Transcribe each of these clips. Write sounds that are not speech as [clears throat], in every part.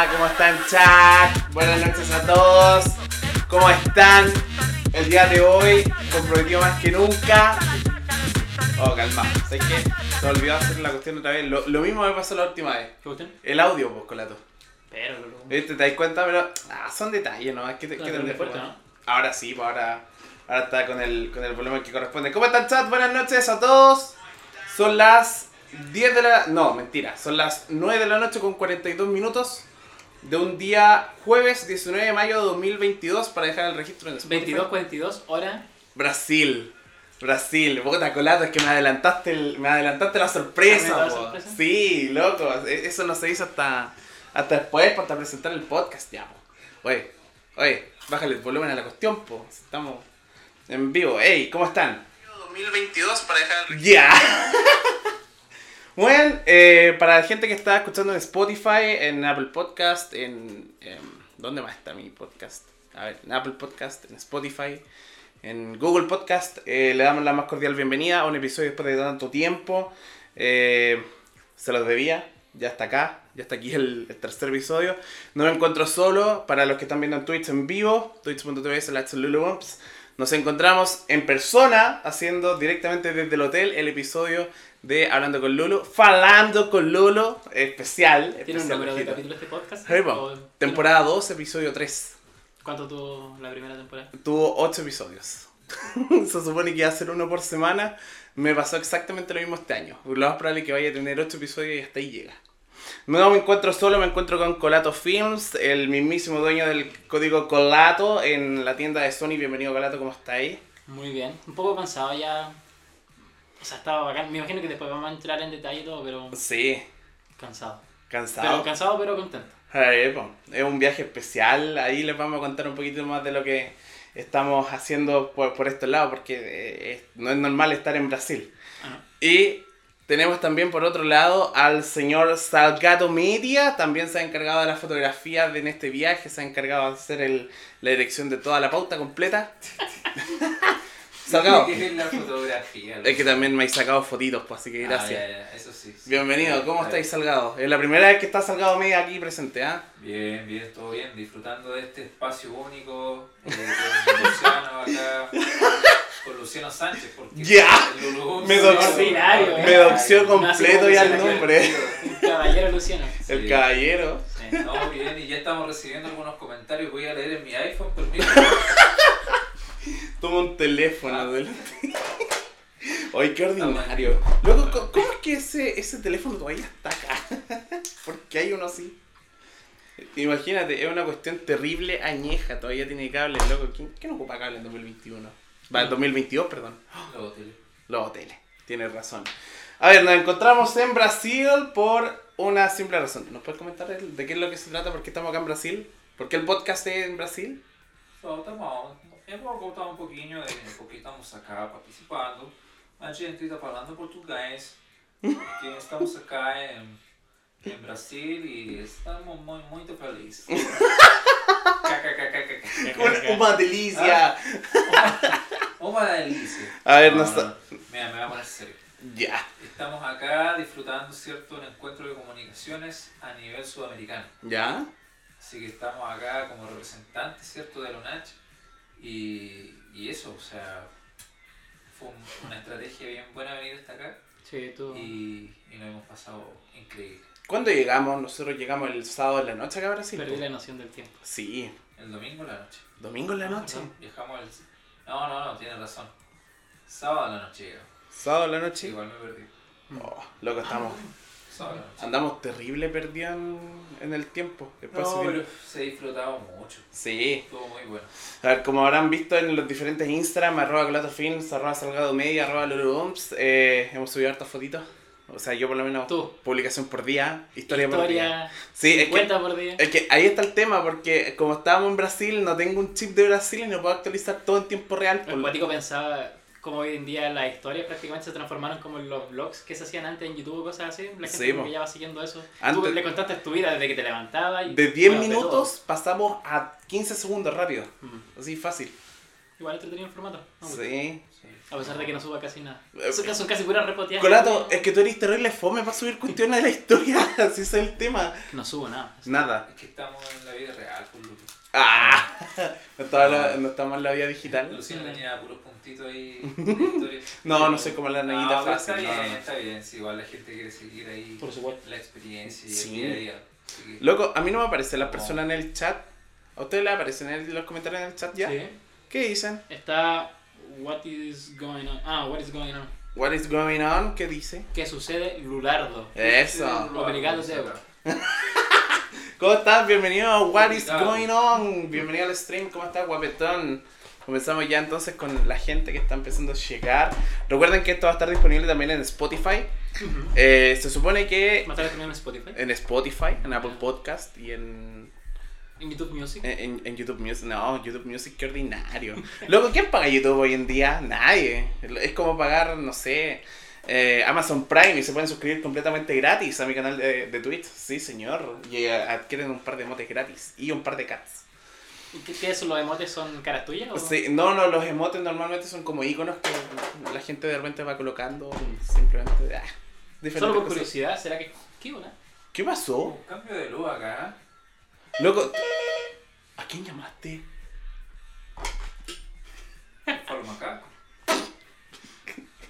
Hola, ¿cómo están chat? Buenas noches a todos. ¿Cómo están? El día de hoy, comprometido más que nunca. Oh, calma. ¿Sabes qué? Se olvidó hacer la cuestión otra vez. Lo, lo mismo me pasó la última vez. ¿Qué cuestión? El audio, pues, colato. Pero, lo- ¿Viste? ¿Te das cuenta? Pero ah, son detalles, ¿no? ¿Qué te, No, qué te- fuerte, ¿no? Ahora sí, pues ahora, ahora está con el, con el volumen que corresponde. ¿Cómo están, chat? Buenas noches a todos. Son las 10 de la... No, mentira. Son las 9 de la noche con 42 minutos de un día jueves 19 de mayo de 2022 para dejar el registro en Spotify. 22, 42, hora. Brasil. Brasil, puta colato, es que me adelantaste, el- me adelantaste la sorpresa, ¿Me da la sorpresa? Sí, loco, e- eso no se hizo hasta, hasta después, hasta presentar el podcast ya, po. Oye, oye, bájale el volumen a la cuestión, po. Estamos en vivo. Ey, ¿cómo están? 2022 para dejar el Ya. [laughs] Bueno, eh, para la gente que está escuchando en Spotify, en Apple Podcast, en, em, ¿Dónde más está mi podcast? A ver, en Apple Podcast, en Spotify, en Google Podcast, eh, le damos la más cordial bienvenida a un episodio después de tanto tiempo. Eh, se los debía, ya está acá, ya está aquí el, tercer episodio. No me encuentro solo, para los que están viendo en Twitch en vivo, twitch.tv slash. Nos encontramos en persona, haciendo directamente desde el hotel el episodio de Hablando con Lulu, Falando con Lulu, especial. ¿Tiene un especial, número de ojito. capítulo este podcast? Sí. ¿O- Temporada 2, episodio 3. ¿Cuánto tuvo la primera temporada? Tuvo 8 episodios. [laughs] Se supone que iba a ser uno por semana. Me pasó exactamente lo mismo este año. Lo más probable es que vaya a tener 8 episodios y hasta ahí llega. No me encuentro solo, me encuentro con Colato Films, el mismísimo dueño del código Colato en la tienda de Sony. Bienvenido Colato, ¿cómo está ahí? Muy bien. Un poco cansado ya. O sea, estaba bacán. Me imagino que después vamos a entrar en detalle y todo, pero Sí, cansado. cansado. Pero cansado, pero contento. Eh, po, Es un viaje especial, ahí les vamos a contar un poquito más de lo que estamos haciendo por, por estos lados, porque eh, es- no es normal estar en Brasil. Ah, Y tenemos también por otro lado al señor Salgado Media, también se ha encargado de la fotografía de en este viaje, se ha encargado de hacer el- la dirección de toda la pauta completa. [laughs] Salgado, ¿Qué es la fotografía? es que también me he sacado fotitos, pues, así que Ah, gracias. ya, ya, Eso sí. sí. Bienvenido, ¿cómo estáis Salgado? Es la primera vez que está Salgado Media aquí presente, ¿ah? Bien, bien, todo bien. Disfrutando de este espacio único eh, con Luciano acá. Con Luciano Sánchez. Porque Ya. el Lulú- Me doxió completo ya el le nombre. Un caballero Luciano. El caballero. Sí. No, bien, y ya estamos recibiendo algunos comentarios. Voy a leer en mi iPhone, permiso. [laughs] Toma un teléfono Ah. adelante. [laughs] Ay, qué ordinario. Loco, ¿cómo- ¿cómo es que ese, ese teléfono todavía está acá? [laughs] ¿Por qué hay uno así? Imagínate, es una cuestión terrible, añeja, todavía tiene cables, loco. ¿Quién, quién ocupa cable en 2021? Va, en 2022, perdón. Luego tele. Los hoteles, tienes razón. A ver, nos encontramos en Brasil por una simple razón. ¿Nos puedes comentar de qué es lo que se trata? ¿Por qué estamos acá en Brasil? ¿Por qué el podcast es en Brasil? Tá bom. Eu vou contar um pouquinho porque estamos acá participando. A gente está falando português. Porque estamos acá em, em Brasil e estamos mu muito felizes. KKKKK. Una delicia. Uma delícia. A ver, no, no. Mira, me voy a serio. Ya. Estamos acá disfrutando, ¿cierto?, un encuentro de comunicaciones a nivel sudamericano. ¿Ya? Así que estamos acá como representantes, ¿cierto?, de la UNACH. Y, y eso, o sea, fue un- una estrategia bien buena venir hasta acá Sí, tú. y, y nos hemos pasado increíble. ¿Cuándo llegamos? Nosotros llegamos el sábado en la noche acá a Brasil. Perdí la noción del tiempo. Sí. El domingo en la noche. ¿Domingo en la noche? Perdón, Viajamos el... No, no, no, tienes razón. Sábado en la noche llegamos. ¿Sábado en la noche? Igual me perdí. Oh, loco, estamos... Sábado Andamos terrible perdidos en, el tiempo. No, pero se ha disfrutado mucho. Sí. Estuvo muy bueno. A ver, como habrán visto en los diferentes Instagram, arroba colatofilms, arroba salgado media, arroba lulubumps, eh, hemos subido hartas fotitos. O sea, yo por lo menos Tú. publicación por día, historia, por día. Historia. Sí, es que, 50 por día. es que ahí está el tema, porque como estábamos en Brasil, no tengo un chip de Brasil y no puedo actualizar todo en tiempo real. El pensaba como hoy en día las historias prácticamente se transformaron como en los vlogs que se hacían antes en YouTube o cosas así. La gente Sí, como po. que ya va siguiendo eso. Antes- Tú le contaste tu vida desde que te levantabas. Y, De 10 bueno, minutos pasamos a 15 segundos rápido. Mm. Así fácil. Igual entretenido el formato. Me gusta. Sí. Sí. A pesar de que no suba casi nada. Eh, Son, son casi puras repoteadas. Colato, es que tú eres terrible fome para subir cuestiones de la historia. [laughs] Así es el tema. No subo nada. Nada. Es que estamos en la vida real, por lo que. ¡Ah! [laughs] No, estaba la- no estamos en la vida digital. Tenía puros puntitos ahí. [laughs] No, no sé cómo la No, neguita pero está fácil. bien, no, no. está bien. Si igual la gente quiere seguir ahí Por supuesto. la experiencia y Sí. el día a día. Que- Loco, a mí no me aparecen las No. personas en el chat. ¿A ustedes les aparecen en los comentarios en el chat ya? Sí. ¿Qué dicen? Está What is going on. Ah, What is going on. What is going on? ¿Qué dice? ¿Qué sucede? Lulardo. Eso. Obrigado, Debo. [laughs] ¿Cómo estás? Bienvenido a What is going on? Bienvenido al stream. ¿Cómo estás, guapetón? Comenzamos ya entonces con la gente que está empezando a llegar. Recuerden que esto va a estar disponible también en Spotify. Eh, se supone que Más tarde también en Spotify. en Spotify, en Apple Podcast y en, En YouTube Music. en, en YouTube Music. No, YouTube Music, qué ordinario. [laughs] Loco, ¿quién paga YouTube hoy en día? Nadie. Es como pagar, no sé, eh, Amazon Prime y se pueden suscribir completamente gratis a mi canal de, de Twitch. Sí, señor. Y eh, adquieren un par de emotes gratis y un par de cats. ¿Y ¿Qué, qué son los emotes? ¿Son caras tuyas? O? Sí, no, no, los emotes normalmente son como iconos que la gente de repente va colocando simplemente. Ah, diferentes Solo por cosas. curiosidad, ¿será que.? ¿Qué una? ¿Qué pasó? Un cambio de luz acá. Loco, ¿a quién llamaste? Fue macaco.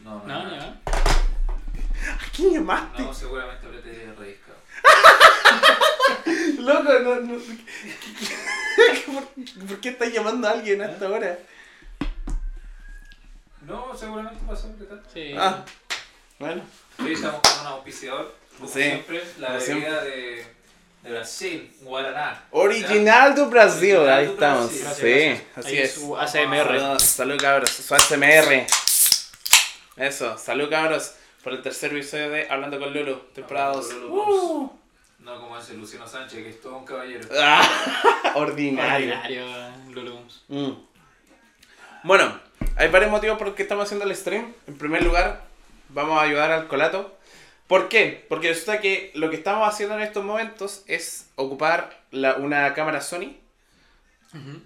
No, no, No, no. ¿A quién llamaste? No, seguramente habré te reiscado. [laughs] Loco, no, no. ¿Por, [laughs] por qué estás llamando a alguien a esta hora? No, seguramente pasó de tal. Sí. Ah, bueno. Hoy estamos con un auspiciador, como Sí, siempre, la como bebida de, de Brasil, Guaraná. Original do Brasil, Original ahí do estamos. Brasil. Gracias, Sí, gracias. así Ahí es. Su ASMR. Salud, salud, cabros, su ASMR. Eso, salud cabros por el tercer episodio de Hablando con Lulu, temporada Hablando 2. con Lulu, Uh. No como ese Luciano Sánchez, que es todo un caballero. Ah, [laughs] ordinario. Ordinario, Lulums. Mm. Bueno, hay varios motivos por los que estamos haciendo el stream. En primer lugar, vamos a ayudar al colato. ¿Por qué? Porque resulta que lo que estamos haciendo en estos momentos es ocupar la- una cámara Sony,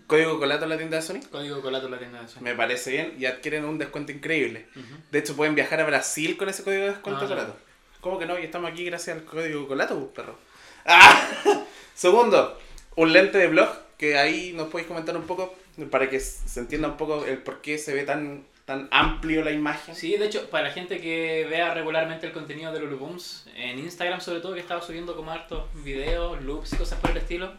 código colato en la tienda de Sony. Código colato en la tienda de Sony. Me parece bien y adquieren un descuento increíble. De hecho, pueden viajar a Brasil con ese código de descuento No, no. colato. ¿Cómo que no? Y estamos aquí gracias al código colato, perro. ¡Ah! [laughs] Segundo, un lente de blog que ahí nos podéis comentar un poco para que se entienda un poco el por qué se ve tan, tan amplio la imagen. Sí, de hecho, para la gente que vea regularmente el contenido de Lulubooms, en Instagram sobre todo, que estaba subiendo como hartos videos, loops y cosas por el estilo,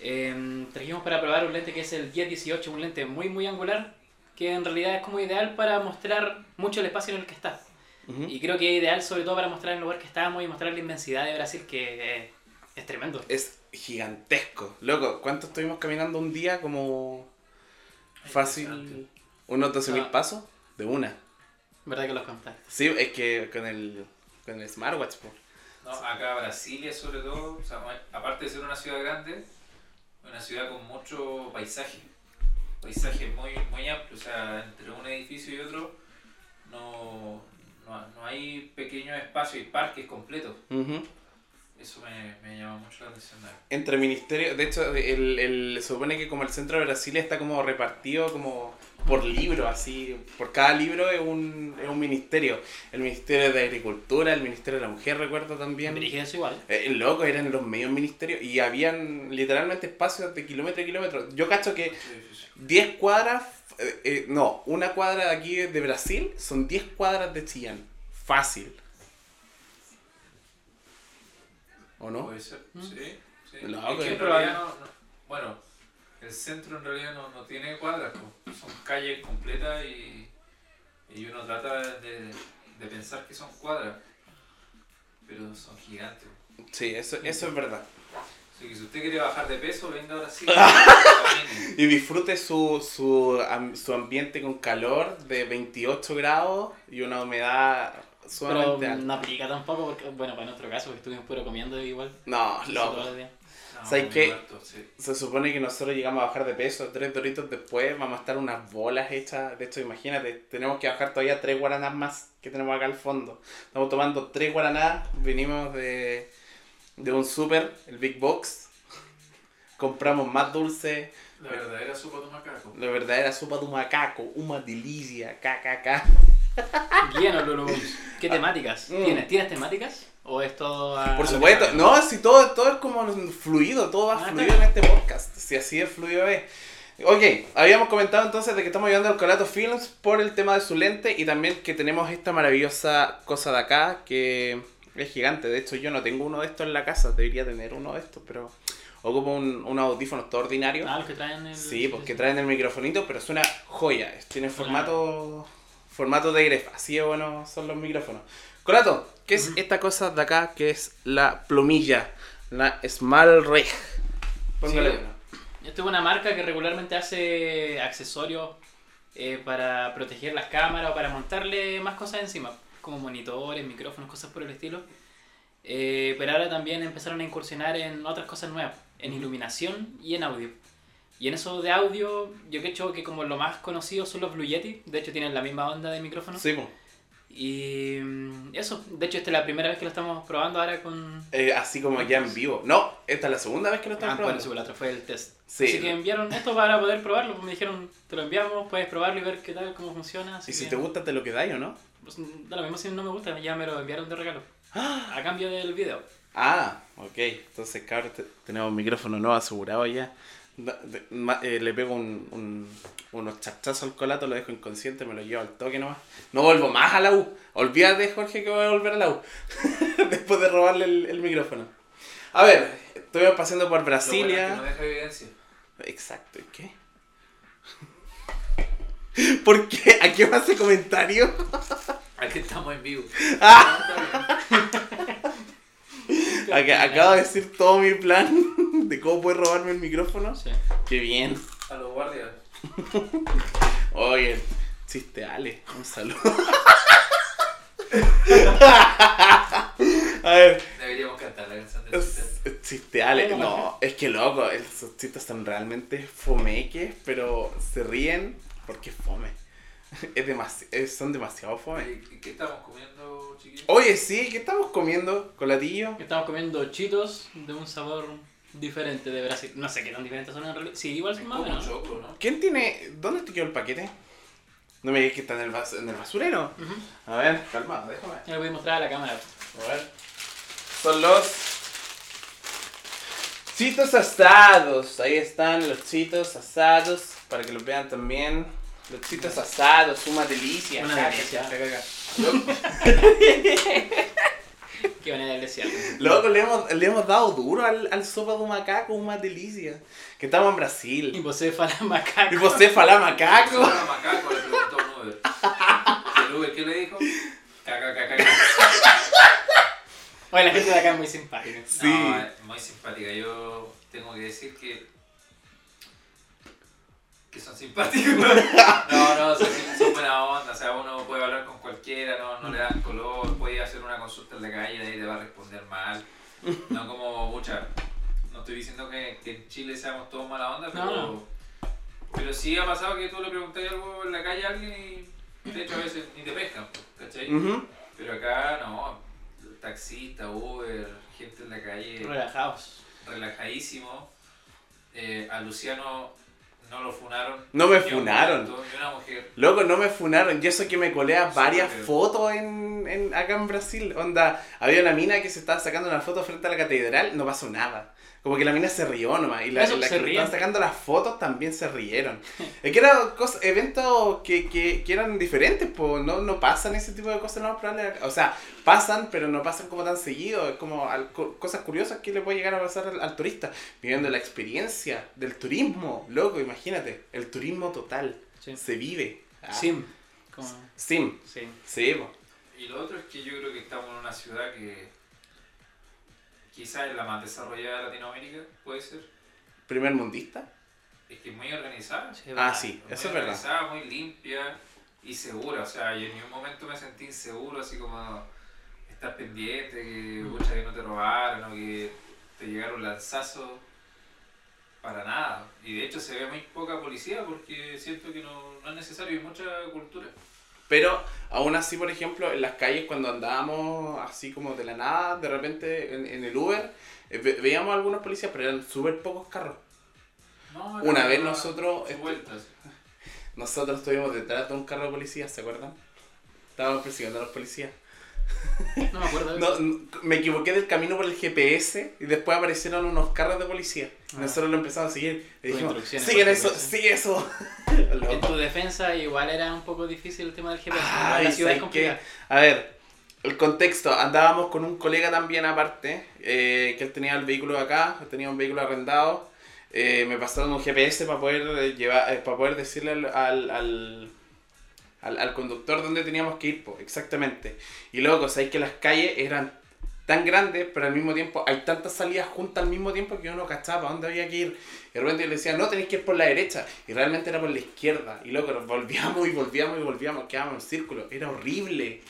em, trajimos para probar un lente que es el 1018, un lente muy muy angular, que en realidad es como ideal para mostrar mucho el espacio en el que está. Ujú. Y creo que es ideal sobre todo para mostrar el lugar que estábamos y mostrar la inmensidad de Brasil, que eh, es tremendo. Es gigantesco. Loco, ¿cuánto estuvimos caminando un día? Como fácil unos 12.000 Ah. pasos de una. ¿Verdad que los contaste? Sí, es que con el, con el smartwatch. po. No, acá Brasilia sobre todo, o sea, aparte de ser una ciudad grande, una ciudad con mucho paisaje. Paisaje muy, muy amplio, o sea, entre un edificio y otro no, no, no hay pequeños espacios y parques completos. Eso me, me llama mucho la atención. de- Entre ministerios, de hecho, el, el- se supone que como el centro de Brasil está como repartido como por libro, así, por cada libro es un, es un ministerio. El Ministerio de Agricultura, el Ministerio de la Mujer, recuerdo también. Igual. Eh, loco, eran los medios ministerios y habían literalmente espacios de kilómetro y kilómetro. Yo cacho que 10 cuadras, eh, eh, no, una cuadra de aquí de Brasil son 10 cuadras de Chillán. Fácil. ¿O no? Puede ser, Mm. sí. sí. No, Es que en realidad no- no- bueno, el centro en realidad no, no tiene cuadras, son calles completas y, y uno trata de, de pensar que son cuadras, pero son gigantes. Sí, eso, eso es verdad. Así que si usted quiere bajar de peso, venga ahora sí. [laughs] Y disfrute su, su, su ambiente con calor de 28 grados y una humedad Pero alta. no aplica tampoco, porque, bueno, para nuestro caso, que estuvimos puro comiendo igual. No, loco. No, ¿Sabes qué? muerto, sí. Se supone que nosotros llegamos a bajar de peso, tres doritos después vamos a estar unas bolas hechas. De hecho, imagínate, tenemos que bajar todavía tres guaranás más que tenemos acá al fondo. Estamos tomando tres guaranás, vinimos de, de un super, el Big Box. Compramos más dulce, La verdadera sopa de macaco. La verdadera sopa de macaco, una delicia, KKK. Bien, Lulubums. ¿Qué temáticas? Mm. ¿Tienes? ¿Tienes temáticas? ¿O es todo a- Por supuesto, no, si todo, todo es como fluido, todo va Ah, fluido en este podcast, si así es fluido es. Ok, habíamos comentado entonces de que estamos ayudando al Colato Films por el tema de su lente y también que tenemos esta maravillosa cosa de acá que es gigante. De hecho, yo no tengo uno de estos en la casa, debería tener uno de estos, pero ocupo un, un audífono todo ordinario. Ah, los que traen el... Sí, porque traen el microfonito, pero suena joya. Tiene formato formato de gref. Así de bueno son los micrófonos. Colato, ¿qué es Ujú. esta cosa de acá que es la plumilla? La Small Rig. Póngale Sí. uno. Esto es una marca que regularmente hace accesorios eh, para proteger las cámaras o para montarle más cosas encima, como monitores, micrófonos, cosas por el estilo. Eh, pero ahora también empezaron a incursionar en otras cosas nuevas, en iluminación y en audio. Y en eso de audio, yo creo que como lo más conocido son los Blue Yeti, de hecho tienen la misma onda de micrófono. Sí, po. Y mm, eso, de hecho esta es la primera vez que lo estamos probando ahora con... Eh, así como ya en vivo. No, esta es la segunda vez que lo estamos Ah, bueno, probando. sí, la otra fue el test. Sí. Así que enviaron esto para poder probarlo. pues Me dijeron, te lo enviamos, puedes probarlo y ver qué tal, cómo funciona. Así y si que, te gusta, te lo quedáis o no. pues, da lo mismo si no me gusta, ya me lo enviaron de regalo. A cambio del video. Ah, ok. Entonces, cabrón, te- tenemos micrófono nuevo asegurado ya. Eh, le pego un, un- unos chachazos al colato, lo dejo inconsciente, me lo llevo al toque nomás. No vuelvo más a la U. Olvídate, Jorge, que voy a volver a la U. [laughs] Después de robarle el, el micrófono. A ver, estuvimos pasando por Lo bueno es que Brasilia. no deja evidencia. Exacto, ¿y qué? [laughs] ¿Por qué? ¿A qué más hace comentario? [laughs] Aquí estamos en vivo. Ah. Ac- acabo de decir todo mi plan [laughs] de cómo puedes robarme el micrófono. Sí. Qué bien. A los guardias. [laughs] Oye, chiste Ale, un saludo. [laughs] A ver, Deberíamos cantar la canción de es chiste Ale. No, es que loco, esos chistes son realmente fomeques, pero se ríen porque es fome. Es demasi- es- son demasiado fome. ¿Y ¿Qué estamos comiendo, chiquillos? Oye, sí, ¿qué estamos comiendo? ¿Colatillo? Estamos comiendo chitos de un sabor diferente de Brasil. No sé qué tan diferentes son en realidad. Sí, igual son más o Como menos. choclo, ¿no? ¿Quién tiene. ¿Dónde te quedó el paquete? No me digas que está en el, bas- en el basurero. A ver, calma, déjame. Ya lo voy a mostrar a la cámara. A ver. Son los chitos asados. Ahí están los chitos asados. Para que los vean también. Los chitos asados, una delicia. Una delicia. caca, caca. [laughs] [laughs] Loco, [laughs] Qué manera de decir. Loco, le hemos, le hemos dado duro al, al sopa de macaco, una delicia. Que estamos en Y Brasil. você fala macaco. Y você fala macaco. Suena macaco, le preguntó a un Uber. [laughs] ¿Y el Uber qué le dijo? Caca, caca, caca. Oye, la gente de acá es muy simpática. Sí. No, es muy simpática. Yo tengo que decir que. Que son simpáticos. [laughs] No, no, son, son buena onda. O sea, uno puede hablar con cualquiera, no, no le dan color, puede hacer una consulta en la calle y ahí te va a responder mal. No como muchas. No estoy diciendo que, que en Chile seamos todos mala onda, pero. No. Pero sí ha pasado que tú le preguntas algo en la calle a alguien y de hecho a veces ni te pescan, ¿cachai? Pero acá no, taxista, Uber, gente en la calle, Relajados. relajadísimo. Eh, a Luciano no lo funaron. No me funaron. una mujer. Loco, no me funaron. Yo sé que me colé a varias fotos en, en- acá en Brasil. Onda, había una mina que se estaba sacando una foto frente a la catedral, no pasó nada. Como que la mina se rió nomás. Y la, Eso, la que ríen. estaban sacando las fotos también se rieron. [laughs] es que eran eventos que, que, que eran diferentes, pues no, no pasan ese tipo de cosas, no probable. O sea, pasan, pero no pasan como tan seguido. Es como al- cosas curiosas que le puede llegar a pasar al, al turista. Viviendo la experiencia del turismo, loco, imagínate. El turismo total. Sí. Se vive. Ah. Sim. Como... Sim. Sí. Sí, po. Y lo otro es que yo creo que estamos en una ciudad que quizás es la más desarrollada de Latinoamérica, puede ser. Primer mundista. Es que es muy organizada. Sí, Ah, sí, muy eso es verdad. organizada, muy limpia y segura. O sea, yo en ningún momento me sentí inseguro, así como estar pendiente, que, Mm. pucha, que no te robaron o que te llegaron lanzazos. Para nada. Y de hecho se ve muy poca policía porque siento que no, no es necesario, hay mucha cultura. Pero aún así, por ejemplo, en las calles cuando andábamos así como de la nada, de repente en, en el Uber, eh, ve- veíamos algunos policías, pero eran súper pocos carros. No, Una vez nosotros- vueltas. Nosotros estuvimos detrás de un carro de policía, ¿se acuerdan? Estábamos persiguiendo a los policías. [laughs] No me acuerdo. de No, n- me equivoqué del camino por el GPS y después aparecieron unos carros de policía. Ah. Nosotros lo empezamos a seguir. Y dijimos, instrucciones sigue por eso, GPS". sigue eso. [laughs] En tu defensa igual era un poco difícil el tema del GPS. La ciudad es ¿sabes complicada. A ver, el contexto. Andábamos con un colega también aparte, eh, que él tenía el vehículo acá, tenía un vehículo arrendado. Eh, me pasaron un GPS para poder eh, llevar, eh, para poder decirle al, al, al, al- al conductor dónde teníamos que ir, po, exactamente. Y luego, sabéis que las calles eran tan grandes, pero al mismo tiempo hay tantas salidas juntas al mismo tiempo que uno no cachaba para dónde había que ir. Y de repente yo le decía, no, tenéis que ir por la derecha. Y realmente era por la izquierda. Y luego nos volvíamos y volvíamos y volvíamos, quedábamos en círculo. Era horrible.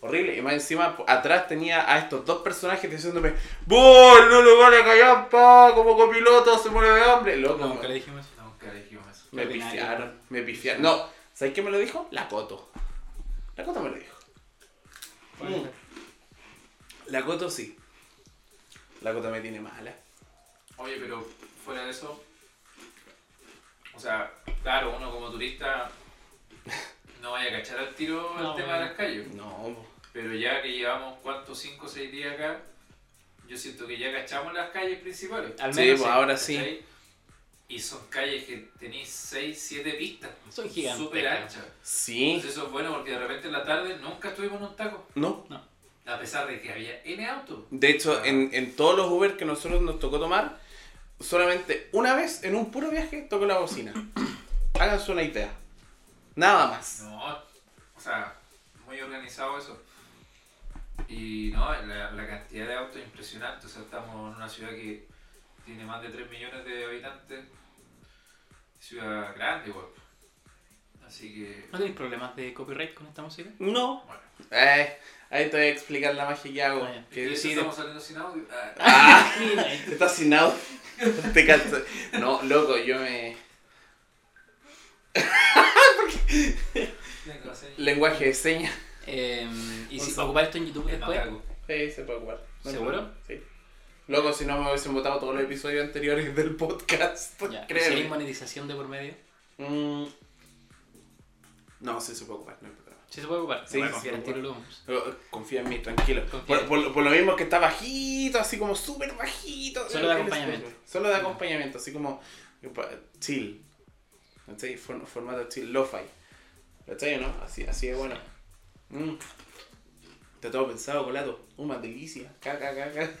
Horrible. Y más encima, atrás tenía a estos dos personajes diciéndome, ¡Voy! ¡No le vale callar, pa! Como copiloto se muere de hambre. Loco, No, nunca le dijimos eso. Nunca dijimos eso. me pifiaron. Me pifiaron. No, ¿sabes qué me lo dijo? La Coto. La Coto me lo dijo. Mm. La Coto sí. La Coto me tiene mala. Oye, pero fuera de eso, o sea, claro, uno como turista no vaya a cachar al tiro No, el tema bueno. de las calles. No. Pero ya que llevamos, ¿cuántos? 5 o 6 días acá, yo siento que ya cachamos las calles principales. Al Sí, pues sí. ahora sí. Y son calles que tenéis 6, 7 pistas. Son gigantes. Súper anchas. Sí. Entonces eso es bueno porque de repente en la tarde nunca estuvimos en un taco. No. A pesar de que había N autos. De hecho, Ah. en, en todos los Uber que nosotros nos tocó tomar, solamente una vez en un puro viaje tocó la bocina. [coughs] Háganse una idea. Nada más. No, o sea, muy organizado eso. Y no, la, la cantidad de autos es impresionante. O sea, estamos en una ciudad que tiene más de 3 millones de habitantes. Ciudad grande, igual. Así que, ¿No tenéis problemas de copyright con esta música? No. bueno. Eh, ahí te voy a explicar la magia que hago. Ah, ya. Que ¿Y de eso decide- estamos saliendo sin audio? Ah, Ah, [laughs] estás sin audio. Te canso. No, loco, yo me. Lenguaje de señas. eh, ¿Y si ocupar esto en YouTube después? Sí, se puede ocupar. ¿Seguro? problema. Sí. Loco, si no me hubiesen votado todos los episodios anteriores del podcast. [laughs] Ya. ¿Y si hay monetización de por medio? Mm, No, sí se puede ocupar, no hay problema. Sí se puede ocupar. Sí, No voy a sí. Pero, Confía en mí, tranquilo. Confía. Por, por- por lo mismo que está bajito, así como súper bajito. Solo de acompañamiento. Solo de acompañamiento, así como chill. ¿Cachai? For- formato chill, lo-fi. ¿Cachai no? Así, así es bueno. Mm. Está todo pensado, colato. Una delicia. Caca, caca. [laughs]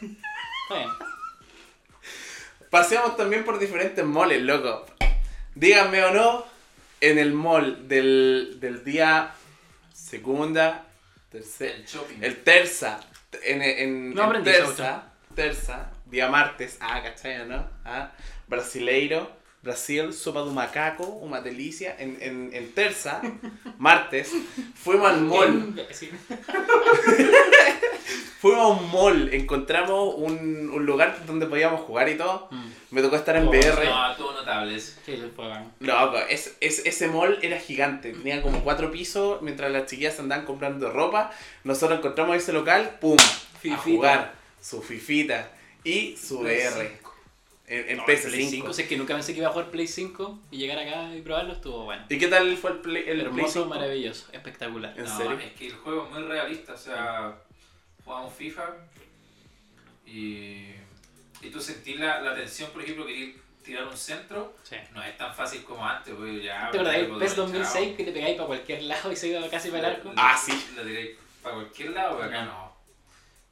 Está bien. Paseamos también por diferentes moles, loco. Díganme o no, en el mall del, del día segunda, tercera, El shopping. el terza, en, en, No en terza, terza, día martes, ah, ¿cachai, o no? Ah, brasileiro, Brasil, sopa de un macaco, una delicia, en, en, en terza, [laughs] martes, fuimos al mall. [laughs] fuimos a un mall, encontramos un, un lugar donde podíamos jugar y todo, Mm. me tocó estar en Oh, VR. No, todo notables. Sí, bacán. Loco, es, es, ese mall era gigante, tenía como cuatro pisos, mientras las chiquillas andaban comprando ropa, nosotros encontramos ese local, ¡pum! A Fifita. jugar su fifita y su VR. En, en No, PS5. Play 5, si es que nunca pensé que iba a jugar Play 5 y llegar acá y probarlo, estuvo bueno. ¿Y qué tal fue el Play, el Play Hermoso, 5? maravilloso, espectacular. ¿En no, serio? es que el juego es muy realista, o sea, jugamos FIFA y, y tú sentís la, la tensión, por ejemplo, que tirar un centro, Sí. no es tan fácil como antes, porque ya... ¿Te acordás del PES de- 2006 que te pegáis para cualquier lado y se iba casi para el arco? Ah, sí. La tiráis para cualquier lado, pero acá no.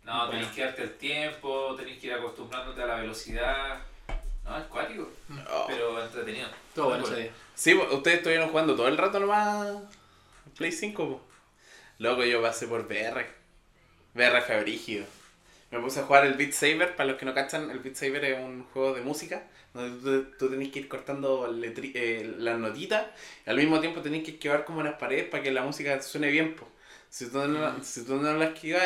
No, Bueno. tenéis que darte el tiempo, tenéis que ir acostumbrándote a la velocidad. No, es cuático, Oh. pero entretenido. Estuvo bueno Muy ese día. Sí, po, ustedes estuvieron jugando todo el rato nomás Play 5, po. Loco, yo pasé por VR. Fue brígido. Me puse a jugar el Beat Saber, para los que no cachan, el Beat Saber es un juego de música donde tú, tú tenés que ir cortando letri- eh, las notitas y al mismo tiempo tenés que esquivar como las paredes para que la música suene bien. Po. Si tú no, si tú no la esquivas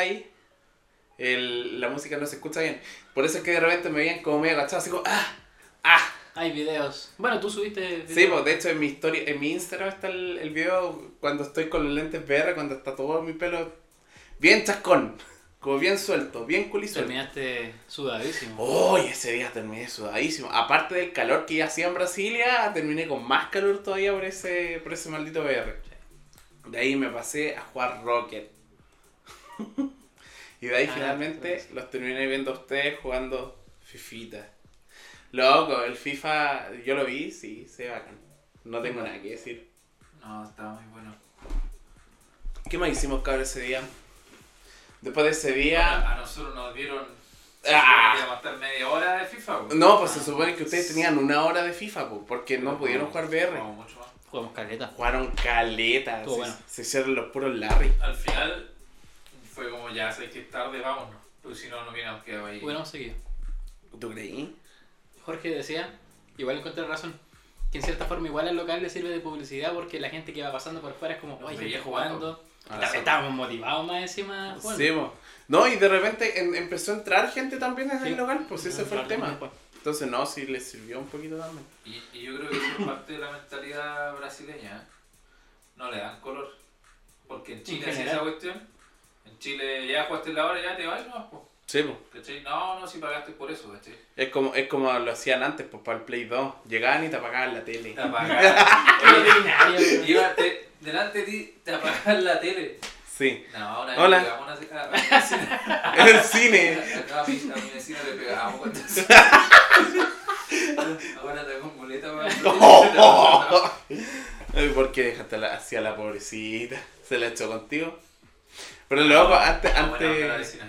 el, la música no se escucha bien. Por eso es que de repente me veían como medio agachado, así como ¡ah! ¡ah! Hay videos. Bueno, tú subiste videos. Sí, pues de hecho en mi historia, en mi Instagram está el, el video cuando estoy con los lentes VR, cuando está todo mi pelo bien chascón. Como bien suelto, bien culisuelto. Terminaste sudadísimo. Oh, ese día terminé sudadísimo. Aparte del calor que ya hacía en Brasilia, terminé con más calor todavía por ese, por ese maldito VR. De ahí me pasé a jugar Rocket. [laughs] y de ahí Ah, finalmente pues. los terminé viendo a ustedes jugando Fifita. Loco, el FIFA, yo lo vi, sí, se bacán. No tengo nada que decir. No, estaba muy bueno. ¿Qué más hicimos, cabrón, ese día? Después de ese Bueno, día... a nosotros nos dieron. Ah. Estar media hora de FIFA. po. No, pues se supone que ustedes tenían una hora de FIFA, po, porque no pudieron jugar VR. No, mucho más. Jugamos caleta. Jugaron caleta, se, bueno. se hicieron los puros Larry. Al final fue como ya, sabes que es tarde, vámonos. Porque si no, no hubiéramos quedado ahí. Hubiéramos seguido. ¿Tú creí? Jorge decía, igual encontré razón, que en cierta forma igual al local le sirve de publicidad porque la gente que va pasando por fuera es como, oye, veía gente jugando. Ah. Estábamos motivados más encima. Sí, po. No, y de repente en- empezó a entrar gente también en Sí. el local, pues ese fue el tema. después. Entonces, no, sí les sirvió un poquito también. Y, y yo creo que eso es parte de la mentalidad brasileña. ¿eh? No le dan color. Porque en Chile es esa cuestión. En Chile ya jugaste la hora, ya te vas, no, po. Sí, pues. ¿Cachai? No, no, si pagaste por eso, ¿cachai? Es como, es como lo hacían antes, pues para el Play 2. Llegaban y te apagaban la tele. Te apagaban. [laughs] Ordinario, Iba, te- delante de ti te apagaban la tele. Sí. No, vez Hola. le pegamos una, a, a, mi vecina- En el cine. Acá a mi, a mi vecina le pegábamos cuando [laughs] Ahora tengo muleta para [laughs] Ay, ¿Por qué dejaste la, hacia la pobrecita? ¿Se la echó contigo? Pero luego, antes, Ah, onda la antes... vecina.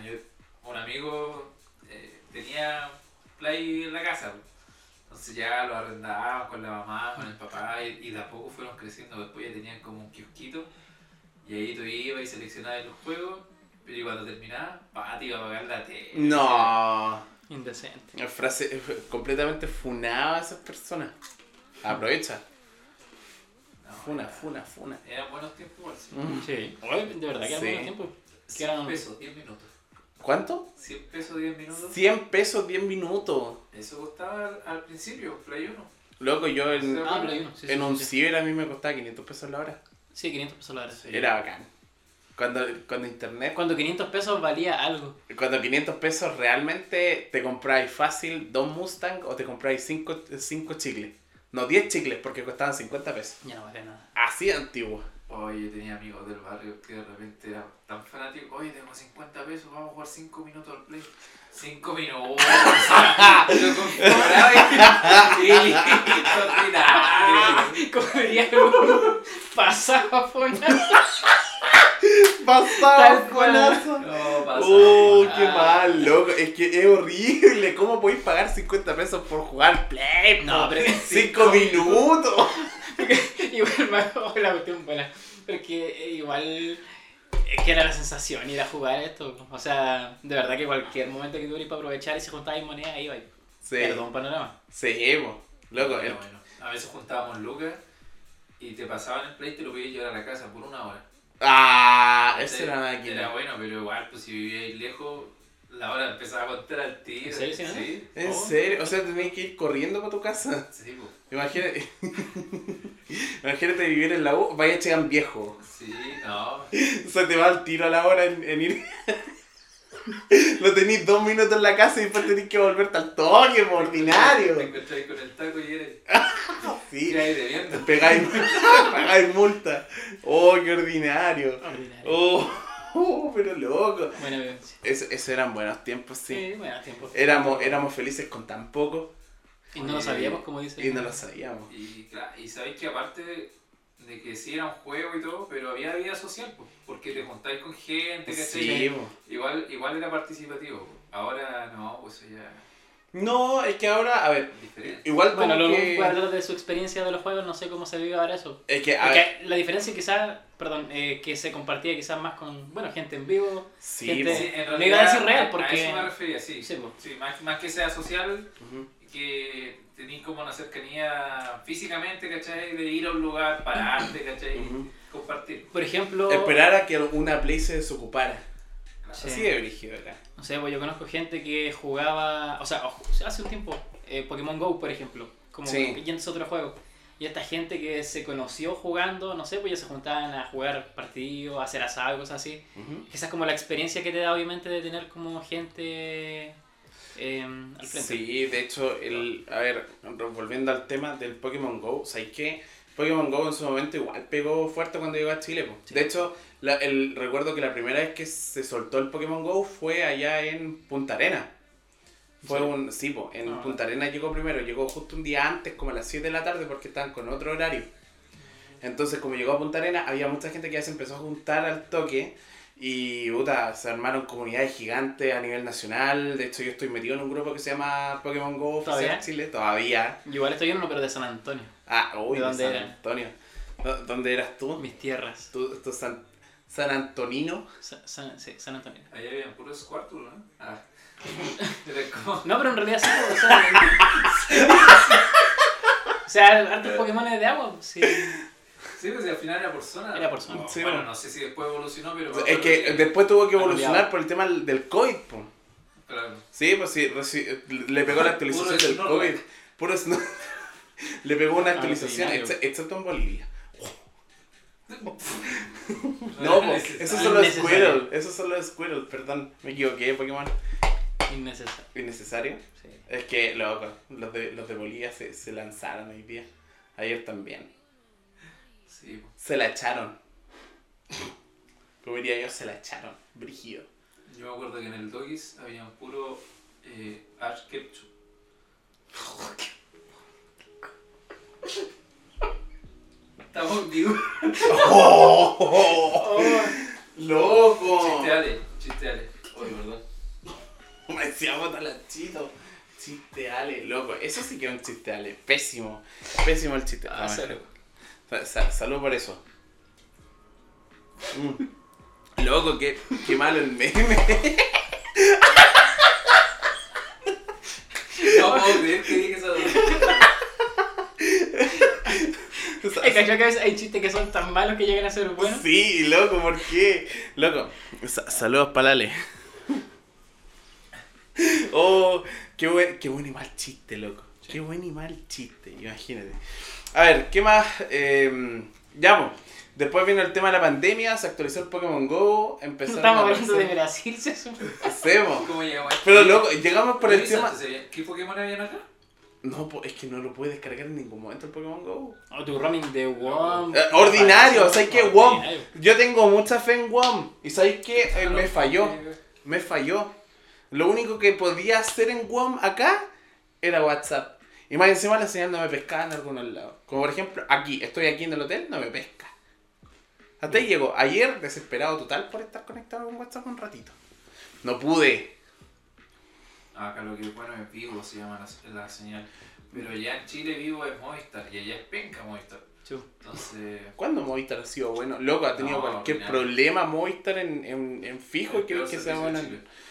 Un amigo eh, tenía play en la casa. Entonces ya lo arrendábamos con la mamá, con el papá y, y de a poco fueron creciendo. Después ya tenían como un kiosquito y ahí tú ibas y seleccionabas los juegos. Pero y cuando terminaba, pa, te iba a pagar la tele. No. Indecente. Frase completamente funada a esas personas. Aprovecha. No, Funa, era- funa, funa. Eran buenos tiempos, sí. Mm. De verdad que era Sí. buen tiempo. Que 100 eran pesos, 10 minutos. ¿Cuánto? 100 pesos, 10 minutos. 100 pesos 10 minutos. Eso costaba al, al principio, Play 1. Loco, yo en, Sí. Ah, hay uno. Sí, sí, en un sí. ciber a mí me costaba 500 pesos la hora. Sí, 500 pesos la hora. Sí. Era bacán. Cuando, cuando internet, Cuando 500 pesos valía algo. cuando 500 pesos realmente te compráis fácil dos Mustang o te compráis 5 chicles. No, 10 chicles porque costaban 50 pesos. Ya no vale nada. Así de antiguo. Oye, tenía amigos del barrio que de repente eran tan fanáticos. Oye, tengo 50 pesos, vamos a jugar 5 minutos al play. 5 minutos. Lo compraba y. y- ordinario. Como diría pasaba fonazo. Pasaba fonazo. No, pasa. Oh, qué mal, loco. Es que es horrible. ¿Cómo podéis pagar 50 pesos por jugar Play? No, pero [laughs] es 5 minutos. [laughs] igual me hago la cuestión buena. Porque eh, igual es que era la sensación ir a jugar esto. O sea, de verdad que cualquier momento que tuviera para aprovechar y se juntabais moneda, iba y Sí, era todo un panorama. sí, po. Loco, Bueno, el- bueno. A veces juntábamos lucas y te pasaban el play y te lo podías llevar a la casa por una hora. Ah, esa era la Era máquina. bueno, pero igual, pues si vivíais lejos, la hora empezaba a contar al tiro. ¿En serio, sí, no? Sí. ¿En serio? O sea, tenías que ir corriendo para tu casa. Sí, pues. Imagínate. [laughs] Imagínate vivir en la U, vaya a llegar viejo. Sí, no. O sea, te va al tiro a la hora en, en ir. Lo tenés dos minutos en la casa y después tenés que volverte al toque, por Te ordinario. encontrás con el taco y eres. [laughs] Sí, pegáis, [laughs] pagáis multa. Oh, qué ordinario. Ordinario. Oh, [laughs] oh, pero loco. Buena vivencia. Eso, eso eran buenos tiempos, sí. Sí, bueno, tiempo. Éramos, éramos felices con tan poco Y no lo sabíamos, como dice. y no lo sabíamos. Y, claro, y sabéis que aparte de que sí era un juego y todo, pero había vida social, pues, porque te juntáis con gente, ¿cachai? Sí. Igual, igual era participativo. pues. Ahora no, pues eso ya No, es que ahora, a ver, diferente. igual como Bueno, lo que... hablar de su experiencia de los juegos, no sé cómo se vive ahora eso. Es que, a ver, la diferencia quizás, perdón, eh, que se compartía quizás más con, bueno, gente en vivo. sí, gente-. Sí, en realidad, iba a decir real, porque- A eso me refería, sí. Sí, pues. Sí, más, más que sea social, Ujú. Que tenéis como una cercanía físicamente, ¿cachai? De ir a un lugar, pararte, ¿cachai? Ujú. Compartir. Por ejemplo, Esperar a que una play se desocupara. Sí. Así de brígido era. no sé, pues yo conozco gente que jugaba, o sea, hace un tiempo, eh, Pokémon Go, por ejemplo, como Sí. yendo a otro juego. Y esta gente que se conoció jugando, no sé, pues ya se juntaban a jugar partidos, a hacer asado, cosas así. Ujú. Esa es como la experiencia que te da, obviamente, de tener como gente eh, al frente. Sí, de hecho, el, a ver, volviendo al tema del Pokémon Go, ¿sabes qué? Pokémon Go en su momento igual pegó fuerte cuando llegó a Chile. Sí. De hecho, la- el, recuerdo que la primera vez que se soltó el Pokémon Go fue allá en Punta Arena. Fue Sí. un, sí, po, en Ah. Punta Arena llegó primero, llegó justo un día antes, como a las 7 de la tarde, porque estaban con otro horario. Entonces, como llegó a Punta Arena, había mucha gente que ya se empezó a juntar al toque y puta, se armaron comunidades gigantes a nivel nacional. De hecho, yo estoy metido en un grupo que se llama Pokémon Go Oficial ¿Todavía? Chile. Todavía. Yo igual estoy en uno, pero de San Antonio, Ah, uy, ¿De San era? Antonio. ¿Dó- ¿Dónde eras tú? mis tierras. ¿Tú, tú San, San Antonino? Sa- San, sí, San Antonio. Allá habían puros cuartos, ¿no? Ah. [laughs] Como... No, pero en realidad sí, o sea. [laughs] o sea, hartos Pokémon de agua, sí. Sí, pues al final era por zona. Era por zona. No, Sí, bueno, bueno. no sé si después evolucionó, pero... Es que después tuvo que evolucionar cambiado. por el tema del COVID, po. Claro. Sí, pues sí, reci- le pegó la actualización del. COVID. Puro Sno- [laughs] Le pegó una actualización, excepto en Bolivia. [laughs] No, pues, necesario. esos son los. Squirrel. Esos son los Squirrel, perdón. Me equivoqué, Pokémon. Innecesario. Innecesario. Sí. Es que, loco, los de, los de Bolivia se, se lanzaron hoy día. Ayer también. Sí. Se la echaron. Como diría yo, se la echaron. Brígido. Yo me acuerdo que en el Doggies había un puro eh, Ash Ketchum. Estamos vivos. [laughs] ¡Oh! ¡Loco! Chiste Ale, chiste Ale. Oye, perdón. [laughs] Me decía botalachito. Chiste Ale, loco. Eso sí que es un chiste Ale. Pésimo. Pésimo el chiste. Ah, No, salud. Sa- sa- salud por eso. Mm. Loco, qué, qué malo el meme. No puedo creer que dije esa Es que yo que a veces hay chistes que son tan malos que llegan a ser buenos. Sí, loco, ¿por qué? Loco, sa- saludos para Ale. Oh, qué buen, qué buen y mal chiste, loco. Qué buen y mal chiste, imagínate. A ver, ¿qué más? Eh, ya, po. Después vino el tema de la pandemia, se actualizó el Pokémon Go, empezaron Estamos hablando de Brasil, se asume. Hacemos. [laughs] ¿Cómo llegamos? Pero loco, llegamos por el ¿Qué tema... ¿Qué Pokémon habían acá? No, es que no lo puedes descargar en ningún momento el Pokémon Go. O tu roaming de WOM. Eh, ordinario, ¿sabes qué? WOM. Yo tengo mucha fe en WOM. ¿Y sabes qué? Eh, me falló. Me falló. Lo único que podía hacer en WOM acá era WhatsApp. Y más encima la señal no me pescaba en algunos lados. Como por ejemplo, aquí, estoy aquí en el hotel, no me pesca. Hasta ahí llegó. Ayer, desesperado total por estar conectado con WhatsApp un ratito. No pude. Ah, Acá lo que es bueno es Vivo, se llama la, la señal. Pero ya en Chile Vivo es Movistar y allá es penca Movistar. Entonces, ¿Cuándo Movistar ha sido bueno? Loco, ha tenido No, cualquier problema Movistar en, en, en fijo y creo que sea bueno.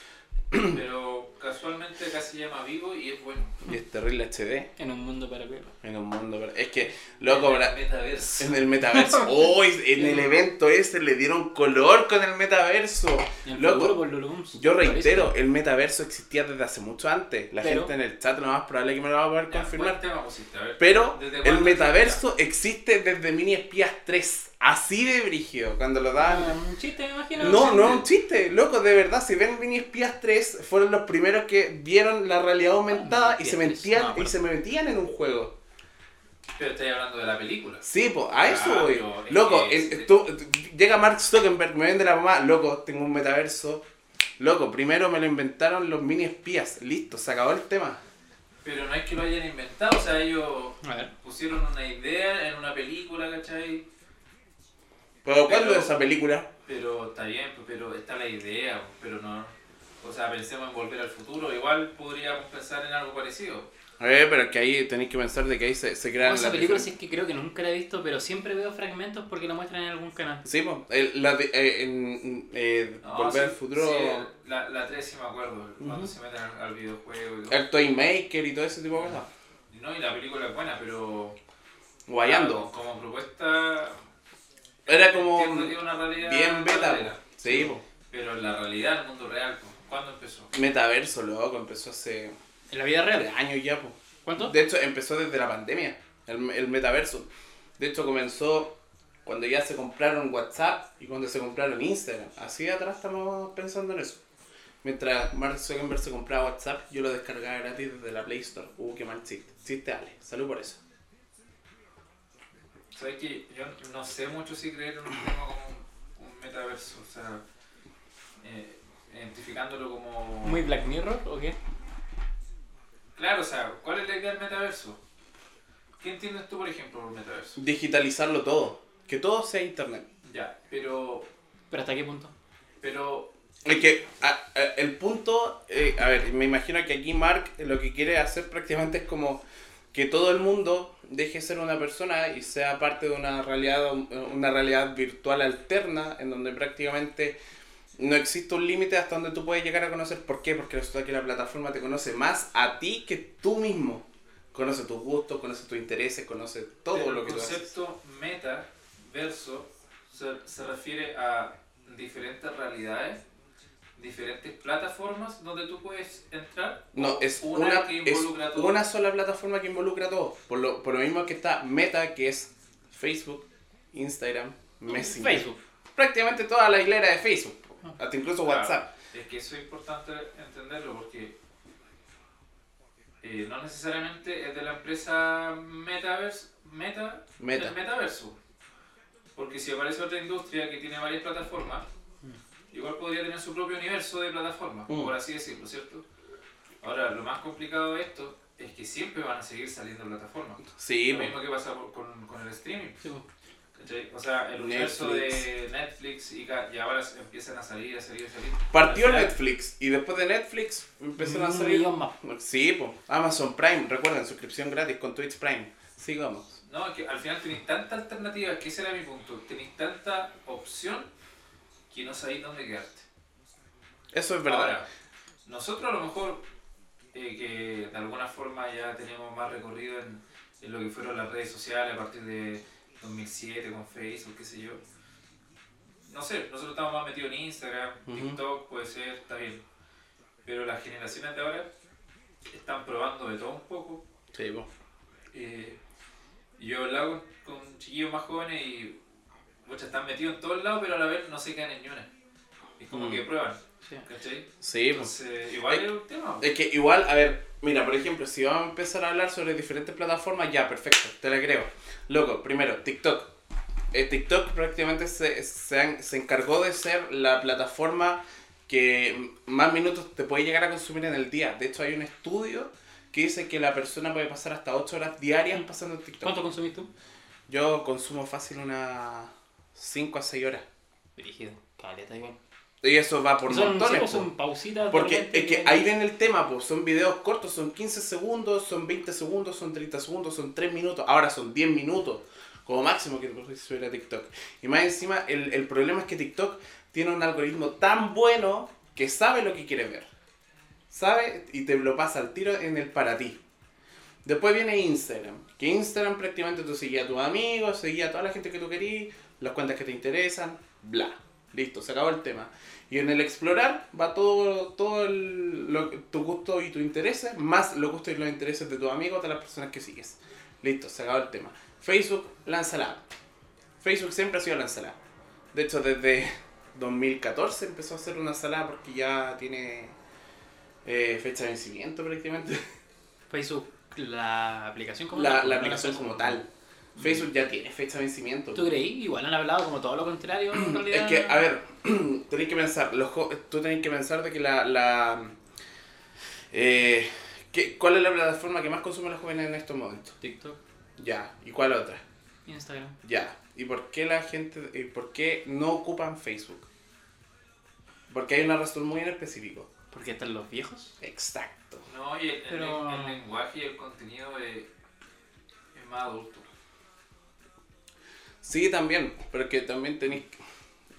[clears throat] Pero casualmente acá se llama Vivo y es bueno. Y es terrible HD En un mundo paralelo. en un mundo. pero- Es que, loco, En el metaverso. En el metaverso. [laughs] ¡Oh! En el evento ese le dieron color con el metaverso. El Loco, futuro por Lulubums. Yo reitero, el metaverso existía desde hace mucho antes. La Pero- gente en el chat lo más probable que me lo va a poder confirmar. ver, Pero ¿desde el metaverso existe desde Mini Espías 3. Así de brígido. Cuando lo daban. Ah, un chiste, me imagino. No, no es un chiste, loco, de verdad, si ven Mini Espías 3, fueron los primeros que vieron la realidad aumentada y se Mini Espías 3, metían, no, y se metían en un juego. Pero estoy hablando de la película. Sí, pues, a eso Ah, voy. Loco, es- tú- llega Mark Zuckerberg, me vende la mamá, loco, tengo un metaverso. Loco, primero me lo inventaron los mini espías, listo, se acabó el tema. Pero no es que lo hayan inventado, o sea, ellos pusieron una idea en una película, ¿cachai? Pero ¿cuándo Pero- es esa película? Pero está bien, pues, pero está la idea, pues, pero no. O sea, pensemos en volver al futuro, igual podríamos pensar en algo parecido. Eh, pero es que ahí tenéis que pensar de que ahí se, se crean Oh, esa película sí es que creo que nunca la he visto, pero siempre veo fragmentos porque la muestran en algún canal. Sí, pues, el- la de- eh, en eh, No, Volver sí, al Futuro, sí, la, la 3 sí me acuerdo, cuando Ujú. se meten al, al videojuego y todo. el Toy Maker y todo ese tipo de cosas. No, y la película es buena, pero. Guayando. Como, como propuesta. Era como una realidad bien beta, paralela. po. Sí, po. Pero en la realidad, el mundo real, pues, ¿cuándo empezó? Metaverso, loco, empezó hace En la vida real. años ya, pues. ¿Cuánto? De hecho, empezó desde la pandemia. el, el metaverso. De hecho, comenzó cuando ya se compraron WhatsApp y cuando se compraron Instagram. Así de atrás estamos pensando en eso. Mientras Mark Zuckerberg se compraba WhatsApp, yo lo descargaba gratis desde la Play Store. Uh, qué mal chiste. Chiste, Ale. Salud por eso. ¿Sabes que Yo no sé mucho si creer en un tema como un, un metaverso, o sea, eh, identificándolo como... ¿Muy Black Mirror o qué? Claro, o sea, ¿cuál es la idea del metaverso? ¿Qué entiendes tú, por ejemplo, por metaverso? Digitalizarlo todo. Que todo sea internet. Ya, pero... ¿Pero hasta qué punto? Pero... Es que a- a- el punto, eh, a ver, me imagino que aquí Mark lo que quiere hacer prácticamente es como que todo el mundo deje de ser una persona y sea parte de una realidad, una realidad virtual alterna en donde prácticamente no existe un límite hasta donde tú puedes llegar a conocer. ¿Por qué? Porque resulta que la plataforma te conoce más a ti que tú mismo. Conoce tus gustos, conoce tus intereses, conoce todo pero lo que el tú haces. concepto metaverso se, se refiere a diferentes realidades, diferentes plataformas donde tú puedes entrar. No, es una, que es involucra todo. una sola plataforma que involucra a todo. Por lo, por lo mismo que está Meta, que es Facebook, Instagram, Messenger. Facebook. Prácticamente toda la hilera de Facebook. Hasta incluso Claro. WhatsApp. Es que eso es importante entenderlo porque eh, no necesariamente es de la empresa Metaverse, Meta, Meta. Metaverso. Porque si aparece otra industria que tiene varias plataformas, igual podría tener su propio universo de plataformas, Mm. por así decirlo, ¿cierto? Ahora, lo más complicado de esto es que siempre van a seguir saliendo plataformas. Sí, lo mismo que pasa por- con, con el streaming. Sí. O sea, el universo Netflix. de Netflix y, y ahora empiezan a salir, a salir, a salir. partió Netflix y después de Netflix empezaron a salir. más. Sí, po. Amazon Prime, recuerden, suscripción gratis con Twitch Prime. Sigamos. No, es que al final tenéis tantas alternativas, que ese era mi punto. Tenéis tanta opción que no sabéis dónde quedarte. Eso es verdad. Ahora, nosotros a lo mejor, eh, que de alguna forma ya tenemos más recorrido en, en lo que fueron las redes sociales a partir de 2007 con Facebook, qué sé yo. No sé, nosotros estamos más metidos en Instagram, Ujú. TikTok, puede ser, está bien. Pero las generaciones de ahora están probando de todo un poco. Sí, po. Eh, yo he hablado con, con chiquillos más jóvenes y muchos están metidos en todos lados, pero a la vez no se quedan en ni una. Es como Mm. que prueban, Sí. ¿cachai? Sí. Entonces, igual es un tema. Es que igual, a ver, mira, por ejemplo, si vamos a empezar a hablar sobre diferentes plataformas, ya, perfecto, te la creo. Loco, primero, TikTok. Eh, TikTok prácticamente se, se, han- se encargó de ser la plataforma que más minutos te puede llegar a consumir en el día. De hecho, hay un estudio que dice que la persona puede pasar hasta 8 horas diarias pasando en TikTok. ¿Cuánto consumís tú? Yo consumo fácil unas 5 a 6 horas. Dirigido. Caleta igual. Y eso va por sí, montones. pues, son pausitas. Porque es que ahí viene el tema, pues son videos cortos, son 15 segundos, son 20 segundos, son 30 segundos, son 3 minutos, ahora son 10 minutos, como máximo que te puedes subir a TikTok. Y más encima, el, el problema es que TikTok tiene un algoritmo tan bueno que sabe lo que quieres ver. Sabe y te lo pasa al tiro en el para ti. Después viene Instagram, que Instagram prácticamente tú seguías a tus amigos, seguías a toda la gente que tú querías, las cuentas que te interesan, bla. Listo, se acabó el tema. Y en el explorar va todo, todo el, lo, tu gusto y tu intereses, más los gustos y los intereses de tus amigos, de las personas que sigues. Listo, se acabó el tema. Facebook, lanza la app. Facebook siempre ha sido lanza la app. De hecho, desde [laughs] 2014 empezó a hacer una sala porque ya tiene eh, fecha de vencimiento prácticamente. Facebook, la aplicación como La, tal, la aplicación como tal. Facebook ya tiene fecha de vencimiento. ¿Tú creí? Igual han hablado como todo lo contrario en realidad. Es que, a ver, [clears throat] tenéis que pensar, los tú tenés que pensar de que la... la eh, ¿qué- ¿Cuál es la plataforma que más consumen los jóvenes en estos momentos? TikTok, Ya. ¿Y cuál otra? Instagram. Ya. ¿Y por qué la gente, y por qué no ocupan Facebook? Porque hay una razón muy en específico. Porque están los viejos. Exacto. No, y el, el Pero- el lenguaje y el contenido es, es más adulto. Sí, también, pero que también tenéis...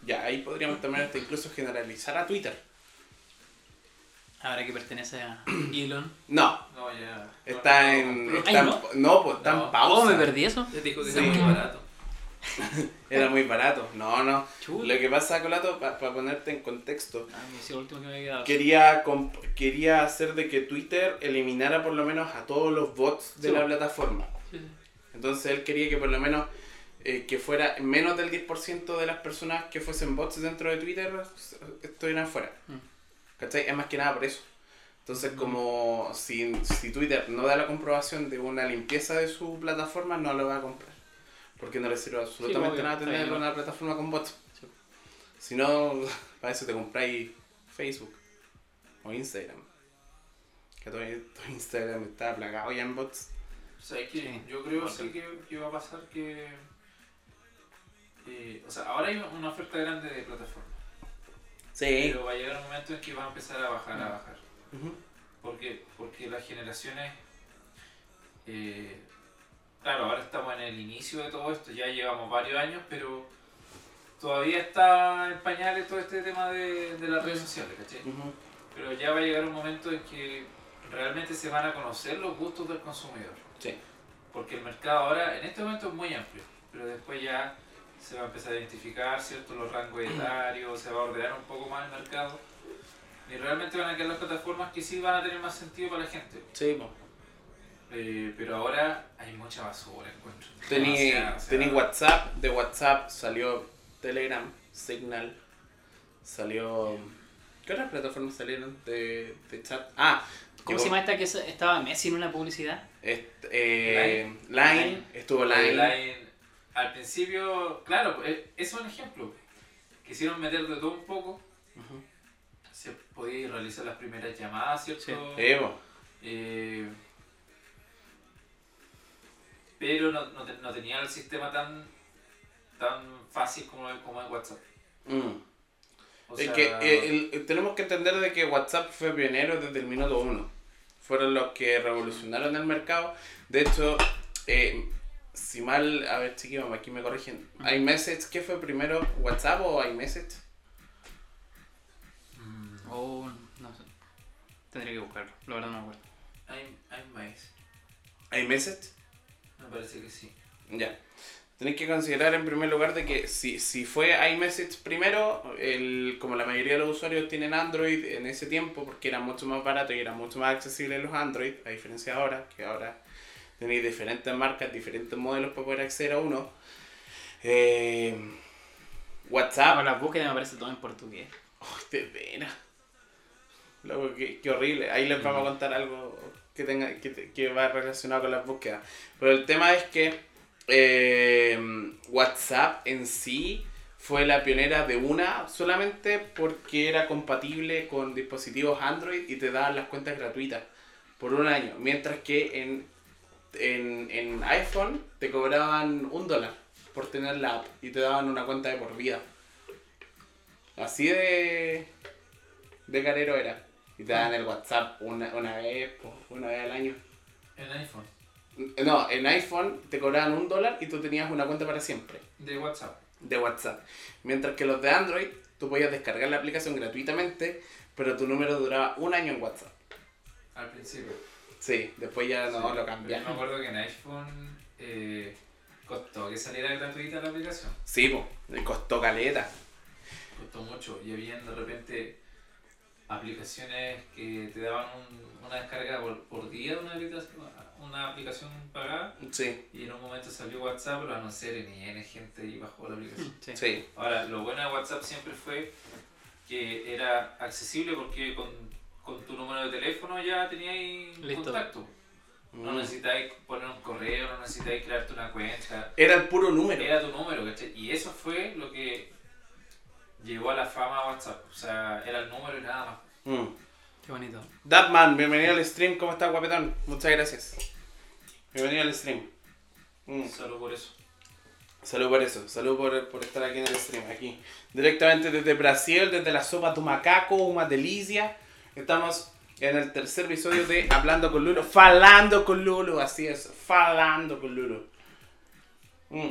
Ya, ahí podríamos también hasta incluso generalizar a Twitter. Ahora que pertenece a [clears throat] Elon. No, No, ya. está en... no, Está Ay, en- ¿no? no, pues está No. en pausa. ¿Cómo me perdí eso? Ya dijo que Sí. está muy barato. [laughs] Era muy barato. No, no. Chuta. Lo que pasa, Colato, para ponerte en contexto, Ah, decía lo último que me había quedado. quería, hacer de que Twitter eliminara por lo menos a todos los bots de Sí. la plataforma. Sí, sí. Entonces él quería que por lo menos eh, que fuera menos del 10% de las personas que fuesen bots dentro de Twitter estuvieran fuera. Mm. ¿Cachai? Es más que nada por eso. Entonces, como si, si Twitter no da la comprobación de una limpieza de su plataforma, no lo va a comprar. Porque no le sirve absolutamente nada tener una plataforma con bots. Sí. Si no, [laughs] para eso te compráis Facebook o Instagram. Que todo, todo Instagram está plagado ya en bots. ¿Sabes qué? Sí. Yo creo sí que, que va a pasar que... eh, o sea, ahora hay una oferta grande de plataformas. Sí. Pero va a llegar un momento en que va a empezar a bajar, a bajar. Ujú. Porque, porque las generaciones... eh, claro, ahora estamos en el inicio de todo esto, ya llevamos varios años, pero todavía está en pañales todo este tema de, de las redes sociales, ¿cachai? Ujú. Pero ya va a llegar un momento en que realmente se van a conocer los gustos del consumidor. Sí. Porque el mercado ahora, en este momento es muy amplio, pero después ya se va a empezar a identificar, ¿cierto? Los rangos etarios, se va a ordenar un poco más el mercado. Y realmente van a quedar las plataformas que sí van a tener más sentido para la gente. Sí. Eh, pero ahora hay mucha basura, encuentro. Tení, o sea, tení WhatsApp, de WhatsApp salió Telegram, Signal, salió... ¿Qué otras plataformas salieron de, de chat? Ah, ¿Cómo se llama esta que estaba Messi en una publicidad? Este, eh, Line. Line. estuvo Line, Line. Al principio, claro, eh, eso es un ejemplo. Quisieron meter de todo un poco. Se podía realizar las primeras llamadas, ¿cierto? Sí. Po. Eh, pero no, no, no tenía el sistema tan, tan fácil como, como en WhatsApp. Mm. O Es que eh, el- el- tenemos que entender de que WhatsApp fue pionero desde el minuto uno. Fueron los que revolucionaron el mercado. De hecho, eh, si mal, a ver chiquillos, aquí me corrigen. iMessage, ¿qué fue primero? ¿WhatsApp o iMessage? mm, Oh, no sé. Tendría que buscarlo, la verdad no me acuerdo. hay, hay más. ¿iMessage? Me parece que sí. Ya. Tenéis que considerar en primer lugar de que si, si fue iMessage primero, el, como la mayoría de los usuarios tienen Android en ese tiempo, porque era mucho más barato y era mucho más accesible los Android, a diferencia de ahora, que ahora tenéis diferentes marcas, diferentes modelos para poder acceder a uno. Eh, WhatsApp, Ahora las búsquedas me parece todo en portugués. Uy, de pena. Loco, qué, qué horrible. Ahí les vamos a contar algo que tenga que, que va relacionado con las búsquedas. Pero el tema es que eh, WhatsApp en sí fue la pionera de una solamente porque era compatible con dispositivos Android y te daban las cuentas gratuitas por un año. Mientras que en, en, en iPhone te cobraban un dólar por tener la app y te daban una cuenta de por vida. Así de, de carero era. Y te daban el WhatsApp una, una vez, po, una vez al año. En iPhone. No, en iPhone te cobraban un dólar y tú tenías una cuenta para siempre De WhatsApp. de WhatsApp. Mientras que los de Android, tú podías descargar la aplicación gratuitamente, pero tu número duraba un año en WhatsApp. Al principio. Sí, después ya no Sí, lo Yo me cambiaron. acuerdo que en iPhone eh, costó que saliera gratuita la aplicación. Sí, pues, costó caleta. Costó mucho. Y habían de repente aplicaciones que te daban un- una descarga por, por día de una aplicación, una aplicación pagada. Sí, Y en un momento salió WhatsApp, pero a no ser ni N gente y bajó la aplicación. Sí. sí. Ahora, lo bueno de WhatsApp siempre fue que era accesible porque con, con tu número de teléfono ya teníais Listo. contacto. No Mm. necesitáis poner un correo, no necesitáis crearte una cuenta. Era el puro número. Era tu número, ¿cachai? Y eso fue lo que llevó a la fama a WhatsApp. O sea, era el número y nada más. Mm. Qué bonito. Datman, bienvenido al stream. ¿Cómo estás, guapetón? Muchas gracias. Bienvenido al stream. Mm. Solo por eso. Salud por eso, salud por, por estar aquí en el stream, aquí. Directamente desde Brasil, desde la sopa tu macaco, una delicia. Estamos en el tercer episodio de Hablando con Lulo, falando con Lulo, así es, falando con Lulo. Mm.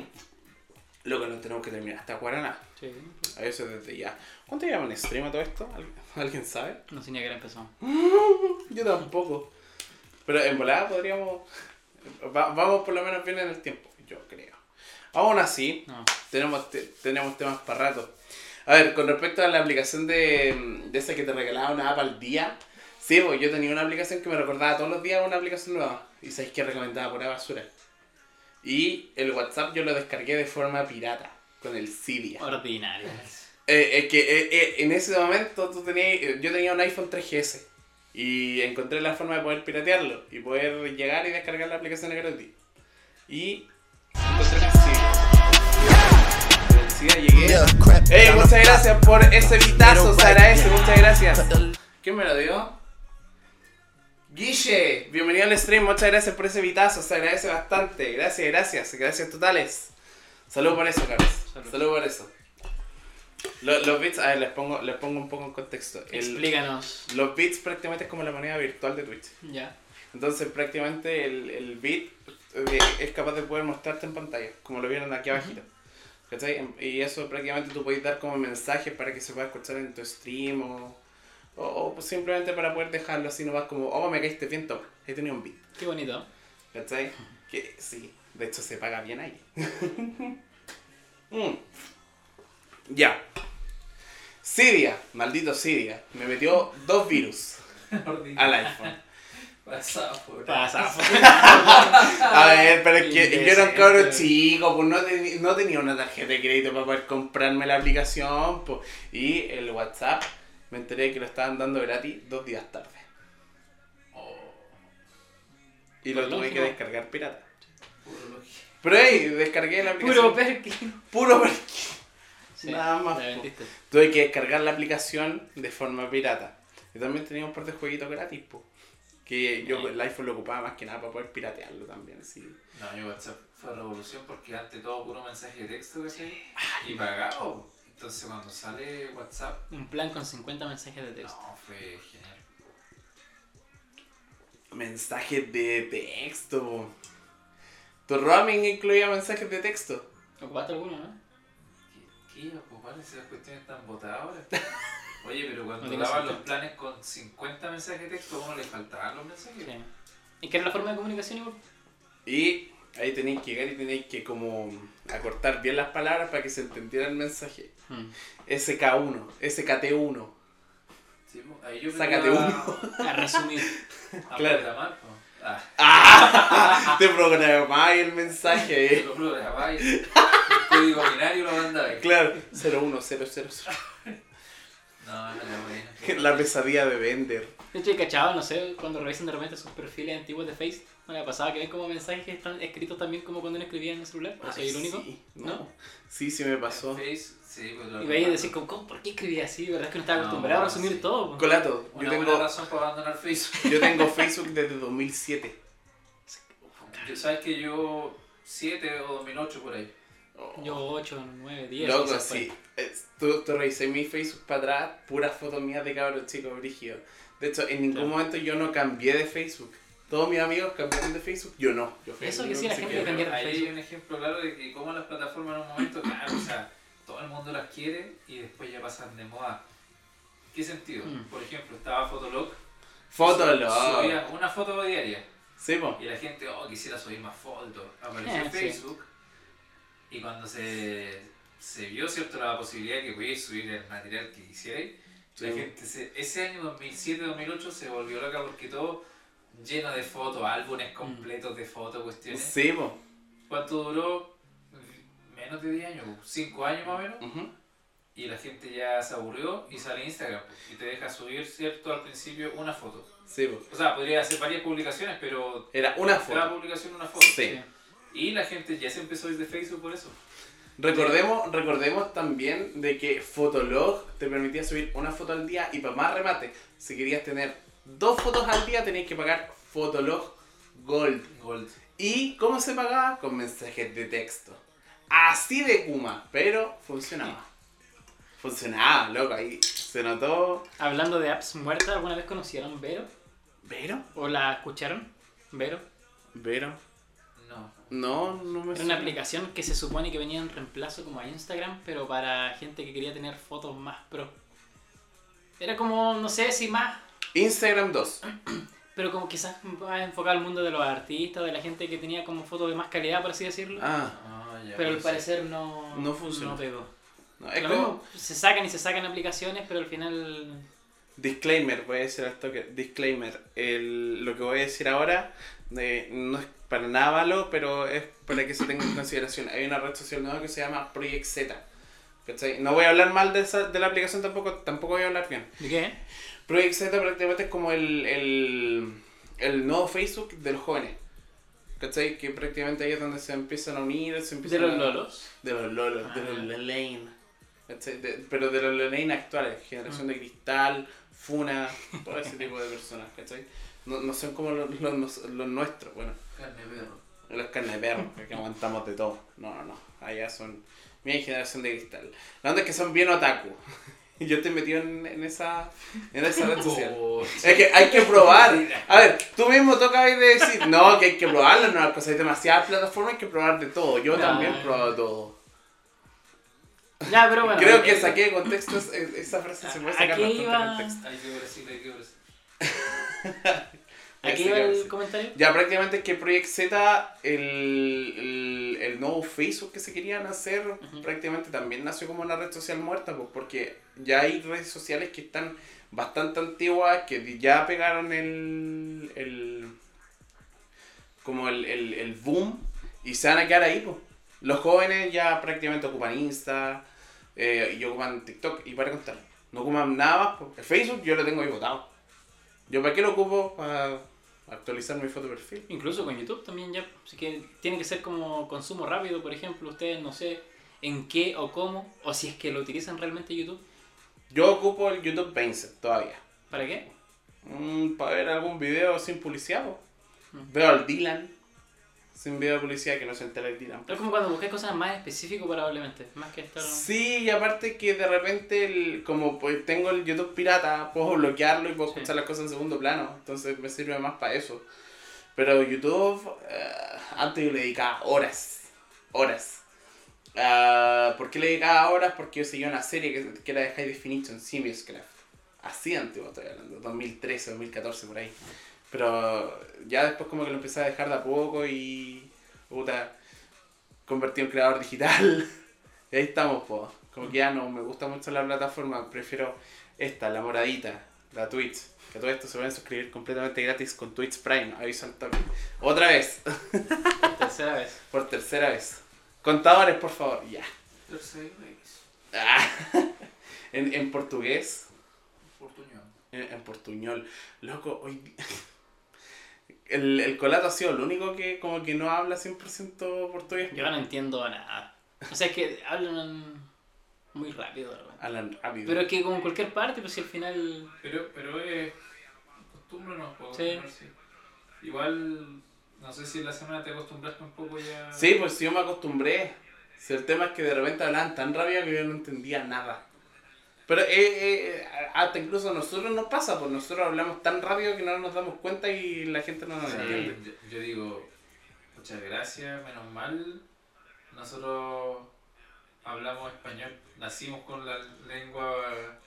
Lo que no tenemos que terminar hasta Guaraná, Sí. a eso desde ya. ¿Cuánto llevan en stream a todo esto? ¿Al- ¿Alguien sabe? No sé ni a qué hora empezó. [laughs] Yo tampoco. Pero en volada podríamos... va- vamos por lo menos bien en el tiempo, yo creo. Aún así, No. tenemos, te- tenemos temas para rato. A ver, con respecto a la aplicación de, de esa que te regalaba una app al día, sí, pues yo tenía una aplicación que me recordaba todos los días una aplicación nueva. Y sabéis que recomendaba pura basura. Y el WhatsApp yo lo descargué de forma pirata, con el Cydia. Ordinario. Eh, es que eh, eh, en ese momento tú tenías, eh, yo tenía un iPhone 3GS y encontré la forma de poder piratearlo y poder llegar y descargar la aplicación gratis. Y. Cydia llegué. ¡Ey! Muchas gracias por ese vitazo, se agradece, muchas gracias. ¿Quién me lo dio? Guille, bienvenido al stream, muchas gracias por ese vitazo, se agradece bastante. Gracias, gracias, gracias totales. Salud por eso, Carlos. Salud. Salud por eso. Lo- Los, bits, a ver, les pongo, les pongo un poco en contexto. El- Explícanos. los bits prácticamente es como la moneda virtual de Twitch. Ya. Entonces prácticamente el, el bit eh, es capaz de poder mostrarte en pantalla, como lo vieron aquí abajito. ¿Cachai? Em- Y eso prácticamente tú puedes dar como mensajes para que se pueda escuchar en tu stream o, o, o pues simplemente para poder dejarlo así nomás como, oh, me caíste bien top, he tenido un bit. Qué bonito. ¿Cachai? Que sí, de hecho se paga bien ahí. [laughs] Mm. Ya. Cydia, maldito Cydia, me metió dos virus [laughs] al iPhone. Pasa por Pasa. [laughs] A ver, pero es que yo era un chico, pues no, tenía una tarjeta de crédito para poder comprarme la aplicación, pues. Y el WhatsApp, me enteré que lo estaban dando gratis dos días tarde. Y lo Por tuve que descargar pirata. Puro. Pero hey, descargué la aplicación. Puro perky. Puro perky. Sí, Nada más. Tuve que descargar la aplicación de forma pirata. Y también tenía un par de jueguitos gratis, pues. Que yo el iPhone lo ocupaba más que nada para poder piratearlo también, sí. No, mi WhatsApp fue revolución porque antes todo puro mensaje de texto, ¿cachai? Y pagado. Entonces cuando sale WhatsApp, Un plan con 50 mensajes de texto. no, fue genial. Mensajes de texto. Tu roaming incluía mensajes de texto. ¿Ocupaste alguno, no? ¿Qué, qué iba a ocupar esas cuestiones tan botadas ahora? [laughs] Oye, pero cuando No daban los planes con 50 mensajes de texto, ¿a uno le faltaban los mensajes? Sí. ¿Y qué era la forma de comunicación igual? Y ahí tenéis que llegar y tenéis que como acortar bien las palabras para que se entendiera el mensaje. Hmm. SK1, SKT1. Sí, pues, ahí yo Sácate aprendí [laughs] A resumir. a, a Claro. programar, pues. Ah, ¡Ah! [laughs] Te programáis el mensaje. lo programaba y el código binario lo mandaba. Claro, 01000. No, no, no, bueno. La [laughs] pesadilla de Bender. De hecho, he cachado, no sé, cuando revisan de repente sus perfiles antiguos de Face, ¿no le ha pasado que ven como mensajes que están escritos también como cuando uno escribía en el celular? ¿O soy el único? Sí, ¿No? no. Sí, sí me pasó. Face, sí, pues lo Y veis y decís, como, ¿cómo, ¿por qué escribía así? ¿Verdad es que no estaba No, acostumbrado a resumir sí. todo? po? Colato, yo Una buena tengo, razón para abandonar Facebook. [laughs] yo tengo [laughs] Facebook desde 2007. Yo, ¿Sabes que yo 7 o 2008 por ahí? Yo 8, 9, 10. Loco, sí. Eh, Tú, tú revisé mi Facebook para atrás, puras fotos mías de cabros chicos brígidos. De hecho, en ningún Claro. momento yo no cambié de Facebook. Todos mis amigos cambiaron de Facebook, yo no. Yo Eso Facebook que sí, la gente cambiar de ahí hay Facebook. un ejemplo claro de que cómo las plataformas en un momento, claro, o sea, todo el mundo las quiere y después ya pasan de moda. ¿Qué sentido? Mm. Por ejemplo, estaba Fotolog. Fotolog. Subía una foto diaria. Sí, po. Y la gente, oh, quisiera subir más fotos. Apareció en sí. Y cuando se, se vio, ¿cierto?, la posibilidad de que podíais subir el material que quisierais, la Sí. gente, se- ese año 2007-2008 se volvió loca porque todo lleno de fotos, álbumes completos de fotos, cuestiones. Sí, po. ¿Cuánto duró? Menos de 10 años, 5 años más o menos. Ujú. Y la gente ya se aburrió y sale Instagram. Y te deja subir, ¿cierto? Al principio una foto. Sí, po. O sea, podría hacer varias publicaciones, pero Era una cada foto. publicación una foto. Sí. Y la gente ya se empezó desde Facebook por eso. Recordemos, recordemos también de que Fotolog te permitía subir una foto al día y para más remate, si querías tener dos fotos al día tenías que pagar Fotolog Gold. Gold. ¿Y cómo se pagaba? Con mensajes de texto. Así de Kuma, pero funcionaba. Funcionaba, loco, ahí se notó. Hablando de apps muertas, ¿alguna vez conocieron Vero? ¿Vero? ¿O la escucharon? Vero. ¿Vero? No. No, me Era una aplicación que se supone que venía en reemplazo como a Instagram, pero para gente que quería tener fotos más pro. Era como, no sé si más, Instagram 2. [clears throat] pero como quizás más enfocado al mundo de los artistas, de la gente que tenía como fotos de más calidad, por así decirlo. Ah, Ah, ya. pero al parecer no, No funcionó. no pegó. no, es Lo como... mismo, se sacan y se sacan aplicaciones, pero al final... Disclaimer, voy a decir al toque. Disclaimer. El, lo que voy a decir ahora eh, no es para nada malo, pero es para que se tenga en consideración. Hay una red social nueva que se llama Project Z. ¿cachai? No voy a hablar mal de, esa, de la aplicación tampoco, tampoco voy a hablar bien. ¿De qué? Project Z prácticamente es como el, el, el nuevo Facebook de los jóvenes. ¿Cachai? Que prácticamente ahí es donde se empiezan a unir, se ¿De empiezan los a- lolos? De los lolos, de Ah, los ya. lane. ¿Cachai? De- pero de los lane actuales, generación de cristal, funa, todo ese tipo de personas, ¿cachai? No, no son como los, los, los nuestros, bueno, Carne de perro. los carne de perro, que [laughs] aguantamos de todo. No, no, no, allá son mi generación de cristal. La onda es que son bien otaku. [laughs] Yo estoy metido en, en esa, en esa red social. Oh, Es que hay que probar. [laughs] A ver, tú mismo tocas de decir, no, que hay que probar las nuevas cosas. Hay demasiadas plataformas, hay que probar de todo. Yo No. también he probado todo. Ya, pero bueno. Creo que saqué de contexto es- es- esa frase, se puede ¿A sacar bastante iba? contexto. Hay que Brasil, hay que Brasil. ¿Aquí que el comentario? Ya prácticamente es que Project Z, el, el, el nuevo Facebook que se querían hacer, prácticamente también nació como una red social muerta, pues, porque ya hay redes sociales que están bastante antiguas, que ya pegaron el, el como el, el, el boom y se van a quedar ahí, pues. Los jóvenes ya prácticamente ocupan Insta eh, y ocupan TikTok y para contar. No ocupan nada más. pues. El Facebook yo lo tengo ahí botado. ¿Yo para qué lo ocupo? Para actualizar mi foto de perfil. Incluso con YouTube también ya. Así que tiene que ser como consumo rápido, por ejemplo. Ustedes no sé en qué o cómo, o si es que lo utilizan realmente YouTube. Yo ocupo el YouTube Painset todavía. ¿Para qué? Mm, para ver algún video sin publicidad. Mm. Veo al Dylan sin video de publicidad que no se entera el Dylan. Es como cuando buscas cosas más específicas probablemente. Más que estar... Sí, y aparte que de repente, el- como pues, tengo el YouTube pirata, puedo bloquearlo y puedo Sí. escuchar las cosas en segundo plano. Entonces me sirve más para eso. Pero YouTube, eh, antes yo le dedicaba horas. Horas. Ah, ¿Por qué le dedicaba horas? Porque yo seguía una serie que, que era de High Definition, Simius Craft. Así antiguo estoy hablando, 2013, 2014 por ahí. Pero ya después como que lo empecé a dejar de a poco y... Puta, convertí en creador digital. [laughs] Y ahí estamos, po. Como que ya no me gusta mucho la plataforma, prefiero esta, la moradita, la Twitch. Que todo esto se pueden suscribir completamente gratis con Twitch Prime, aviso al toque. Otra vez, Por tercera vez. [laughs] por tercera vez. Contadores, por favor, ya. Tercera vez. Ah. [laughs] en, en portugués, Portuñol. en, en portuñol. Loco, hoy... El, el colato ha sido el único que como que no habla 100% portugués. Yo no entiendo nada. O sea, es que hablan muy rápido. Hablan rápido. Pero es que como en cualquier parte, pues si al final... Pero, pero es costumbre, ¿no? Puedo Sí. Igual, no sé si en la semana te acostumbraste un poco ya. Sí, pues sí, yo me acostumbré. Si el tema es que de repente hablaban tan rápido que yo no entendía nada. Pero eh, eh, hasta incluso a nosotros nos pasa, pues nosotros hablamos tan rápido que no nos damos cuenta y la gente no nos Sí, entiende. yo, yo digo, muchas gracias, menos mal. Nosotros hablamos español, nacimos con la lengua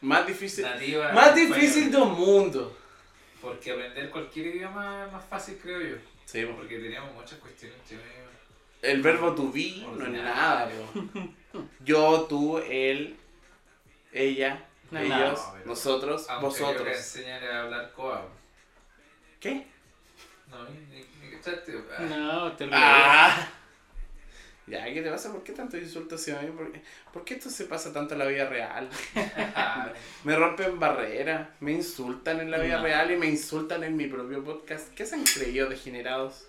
Más difícil. nativa. Más difícil del mundo. Porque aprender cualquier idioma es más fácil, creo yo. Sí, pues. Porque teníamos muchas cuestiones. El verbo to be no es Ordinario. nada, po. Yo, tú, él, ella, No ellos, nosotros, que vosotros. enseñar a hablar coa. ¿Qué? No, ni, ni, ni cachaste. Ah, No, te lo Ah. Ya, ¿qué te pasa? ¿Por qué tanto insulto hacia mí? ¿Por qué, por qué esto se pasa tanto en la vida real? [laughs] Me rompen barreras, me insultan en la vida No. real y me insultan en mi propio podcast. ¿Qué se han creído degenerados?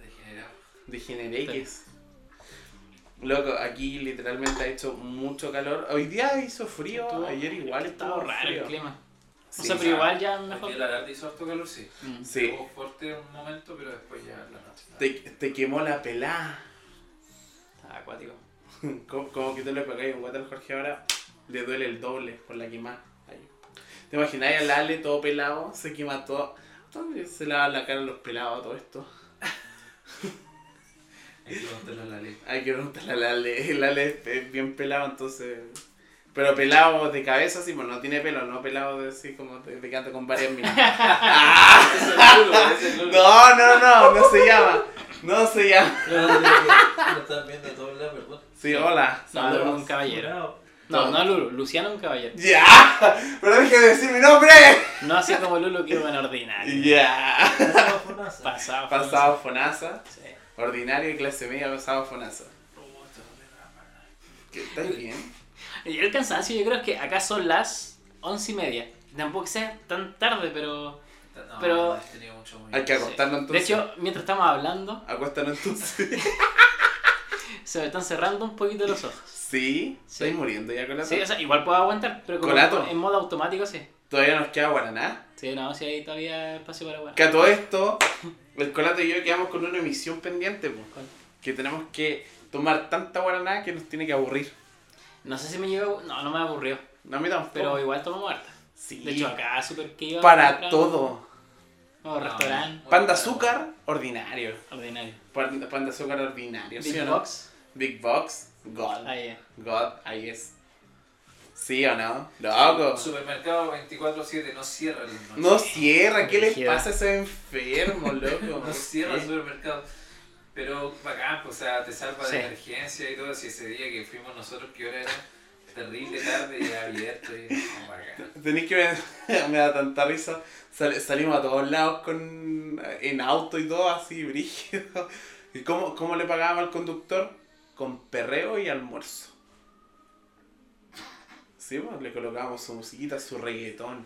Degenerado. Degenereques. Loco, aquí literalmente ha hecho mucho calor. Hoy día hizo frío, Estuvo- ayer igual Estaba estuvo raro frío. el clima. Sí, o sea, pero igual ya Aquí mejor. en la tarde hizo harto calor, sí. Mm. Sí, Estuvo fuerte un momento, pero después ya la noche. te, te quemó la pelada. Estaba acuático. [laughs] Como, como que tú le pegáis un guate al Jorge ahora, le duele el doble por la quemada. ¿Te imagináis al Ale todo pelado? Se quema todo. ¿Dónde se lava la cara a los pelados a todo esto? Hay que preguntarle a la ley. Hay que preguntarle al Ale. El [laughs] Ale es- es bien pelado, entonces. Pero pelado de cabeza, sí, pues no tiene pelo, no pelado de así como de, de que anda con varias minas. [laughs] [laughs] No, no, no, no se llama. No se llama. Lo están viendo todos lados, perdón. Sí, hola. No, saludos. un caballero. No, no Lulu, Luciano un caballero. ¡Ya! ¡Pero deje de decir mi nombre! No así como Lulu que iba en ordinario. ¡Ya! Pasaba Fonasa. Pasado. Pasado Fonasa. Sí. Ordinario y clase media pasado Fonasa. ¿Qué, ¿Estás bien? [laughs] Y el cansancio, yo creo que acá son las once y media. Tampoco sea tan tarde, pero. No, Pero- no, mucho Hay que acostarnos De entonces. hecho, mientras estamos hablando, Acuéstanos entonces. [laughs] se me están cerrando un poquito los ojos. Sí, Sí. estoy muriendo ya con la Sí, o sea, igual puedo aguantar, pero como Colato. en modo automático sí. Todavía nos queda Guaraná. Sí, no, sí hay todavía espacio para bueno. Que a todo esto, [laughs] el Colato y yo quedamos con una emisión pendiente, ¿Cuál? que tenemos que tomar tanta Guaraná que nos tiene que aburrir. No sé si me llegó. No, no me aburrió. No, a mí tampoco. Pero igual tomo harta. sí, De hecho, acá súper que iba. para todo. O restaurante. Pan de azúcar, ordinario. Ordinario. Pan, pan de azúcar ordinario, ¿sí Big no? Box. Big Box, God. Ahí es. God, ahí es. ¿Sí o no? Loco. Supermercado 24-7 no cierra el noche. No cierra, ¿qué les pasa a ese enfermo, loco? No cierra el ¿Qué? supermercado. Pero bacán, pues, o sea, te salva Sí. de emergencia y todo. Si ese día que fuimos nosotros, que hora era terrible tarde y abierto y oh, bacán. Tenéis que ver, [laughs] me da tanta risa. Sal- salimos a todos lados con en auto y todo así, brígido. ¿Y cómo, cómo le pagábamos al conductor? Con perreo y almuerzo. Sí, pues, le colocábamos su musiquita, su reggaetón,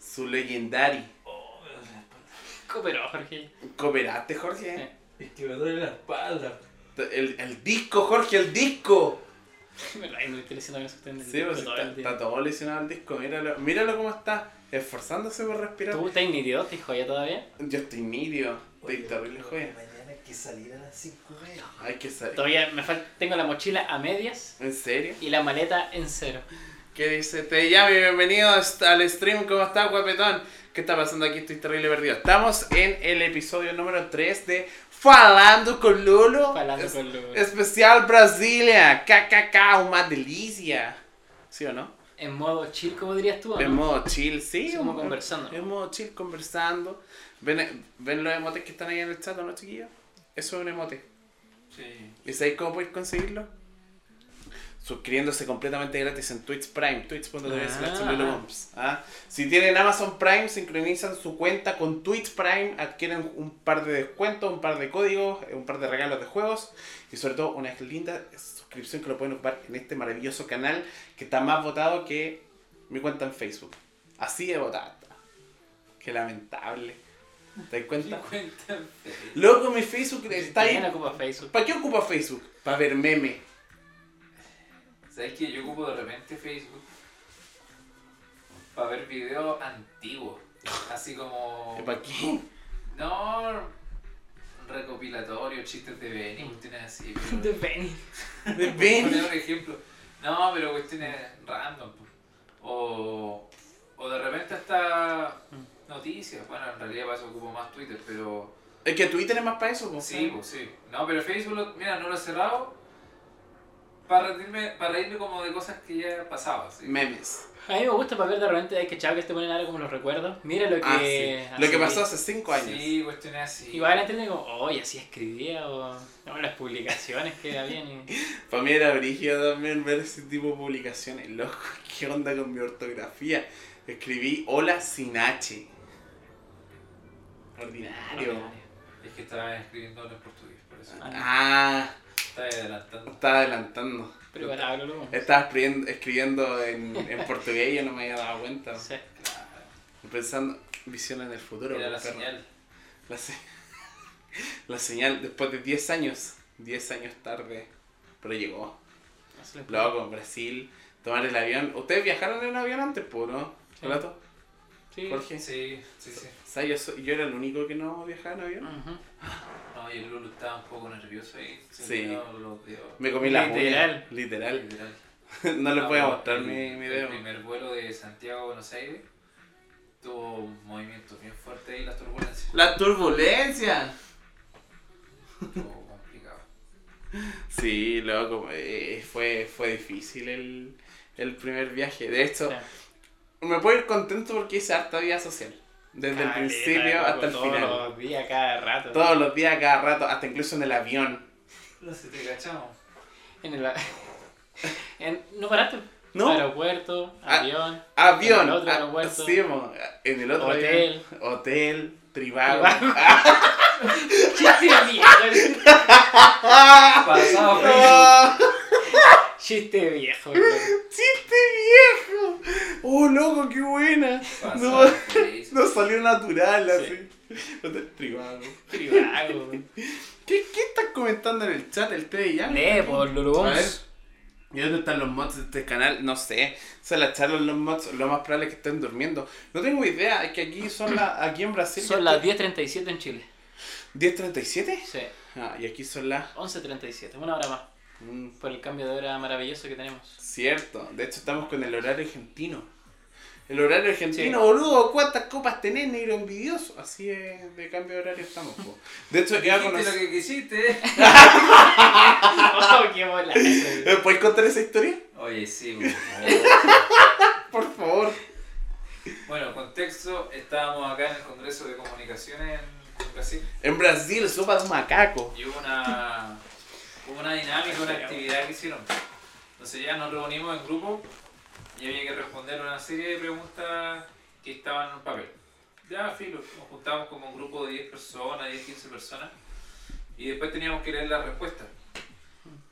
su legendary. Oh, me duele la espalda. Cooperó, Jorge. ¿Cooperaste, Jorge? Es que me duele la espalda. El, el disco, Jorge, el disco. [laughs] Me la estoy Sí, pues está, todo lesionado el disco. Míralo, míralo cómo está, esforzándose por respirar. ¿Tú estás nítido? ¿Te joya todavía? Yo estoy nidio, estoy terrible, joya. Que salir a las 5 y media. Hay que saber. Todavía me falta. Tengo la mochila a medias ¿En serio? y la maleta en cero. ¿Qué dice? Te llamo y bienvenido al stream. ¿Cómo estás, guapetón? ¿Qué está pasando aquí? Estoy terrible perdido. Estamos en el episodio número 3 de Falando con Lolo. Falando Es- con Lolo. Especial Brasilia. KKK, una delicia. ¿Sí o no? En modo chill, como dirías tú, ¿o En ¿no? modo chill, sí. Como conversando. En modo chill, conversando. ¿Ven, ¿Ven los emotes que están ahí en el chat, o no, chiquillos? Eso es un emote. Sí. ¿Y sabéis cómo podéis conseguirlo? Suscribiéndose completamente gratis en Twitch Prime, twitch.tv Ah. ¿ah? Si tienen Amazon Prime, sincronizan su cuenta con Twitch Prime, adquieren un par de descuentos, un par de códigos, eh, un par de regalos de juegos y sobre todo una linda suscripción que lo pueden ocupar en este maravilloso canal que está más votado que mi cuenta en Facebook. Así de votada. Qué lamentable. ¿Te das cuenta? [laughs] Cuenta. Loco, mi Facebook está ¿Quién ahí. ocupa Facebook? ¿Para qué ocupa Facebook? Para ver meme. ¿Sabes que yo ocupo de repente Facebook para ver videos antiguos? Así como. ¿Para qué? No. Recopilatorio, chistes de Benny, cuestiones así. [laughs] pero- De Penny. De Por Ben. poner un ejemplo. No, pero cuestiones random. po. O, o de repente hasta noticias. Bueno, en realidad para eso ocupo más Twitter, pero. Es que Twitter es más para eso, pues. Sí, pues sí. No, pero Facebook, lo- mira, no lo he cerrado. Para reírme, para reírme como de cosas que ya pasaban. ¿sí? Memes. A mí me gusta para ver de repente, hay que chavo que te ponen ahora como los recuerdos. Mira lo que. Ah, sí. Lo que pasó hace 5 años. Sí, cuestiones así. Igual entienden como, oye, así escribía o. No, las publicaciones que habían. Y... [laughs] Para mí era brígido también ver ese tipo de publicaciones. Loco, [laughs] ¿qué onda con mi ortografía? Escribí hola sin H. Ordinario. Es que estaba escribiendo en portugués, por eso. Ah, Estaba adelantando. estaba adelantando. Pero hablo luego. Estaba escribiendo, escribiendo en, en portugués y yo no me había dado cuenta. Sé. Claro. Pensando visión en el futuro. Era la perro. señal. La, se- [laughs] la señal después de 10 años. 10 años tarde. Pero llegó. Loco, Brasil. Tomar el avión. ¿Ustedes viajaron en avión antes, po, no? Sí. ¿Relato? Sí. Jorge. Sí, sí, sí. Yo, soy- yo era el único que no viajaba en avión. No, y el Lulu estaba un poco nervioso ahí. Sí. los. Me comí la Literal. Literal. Literal. [laughs] no les voy a mostrar el- mi, mi El dedo. primer vuelo de Santiago a Buenos Aires tuvo un movimiento bien fuerte ahí, las turbulencias. La turbulencia. Estuvo complicado. Sí, loco. eh, fue, fue difícil el, el primer viaje. De hecho, Sí. me puedo ir contento porque hice harta vida social. Desde el Caleta, principio loco, hasta el todos final. los días, cada rato. Todos los días, cada rato, hasta incluso en el avión. No sé, te cachamos. En el, [laughs] En- no paraste. No. Aeropuerto, Ah, avión. Avión. En el otro ah, aeropuerto. sí, mo, en el otro Hotel. avión. Hotel. Tribago. Chiste viejo. Pasado Facebook. Ah, Chiste viejo. weón. ¡Chiste viejo! ¡Oh, loco, qué buena! No, [laughs] no salió natural así. Tribago. Trivago. [laughs] weón. ¿Qué, ¿Qué estás comentando en el chat? El Teddy ya. Lee por A ver. ¿Y dónde están los mods de este canal? No sé. Se la echaron los mods, lo más probable es que estén durmiendo. No tengo idea, es que aquí son las. [coughs] Aquí en Brasil. Son las 10.37 en Chile. 10.37. Sí, Ah, y aquí son las. 11.37. Una hora más. Mm, Por el cambio de hora maravilloso que tenemos. cierto. De hecho, estamos con el horario argentino. El horario argentino, Sí. boludo, ¿cuántas copas tenés, negro envidioso? Así es, de cambio de horario estamos, po. De hecho, iba a Dijiste lo que quisiste. [laughs] ¡Oh, qué bola! ¿Me ¿Puedes contar esa historia? Oye, sí. güey. [laughs] Por favor. Bueno, contexto, estábamos acá en el Congreso de Comunicaciones en Brasil En Brasil, sopa de un macaco. y hubo una, hubo una dinámica, una actividad que hicieron. Entonces ya nos reunimos en grupo y había que responder una serie de preguntas que estaban en un papel. Ya, filo, nos juntamos como un grupo de 10 personas, 10, 15 personas y después teníamos que leer las respuestas.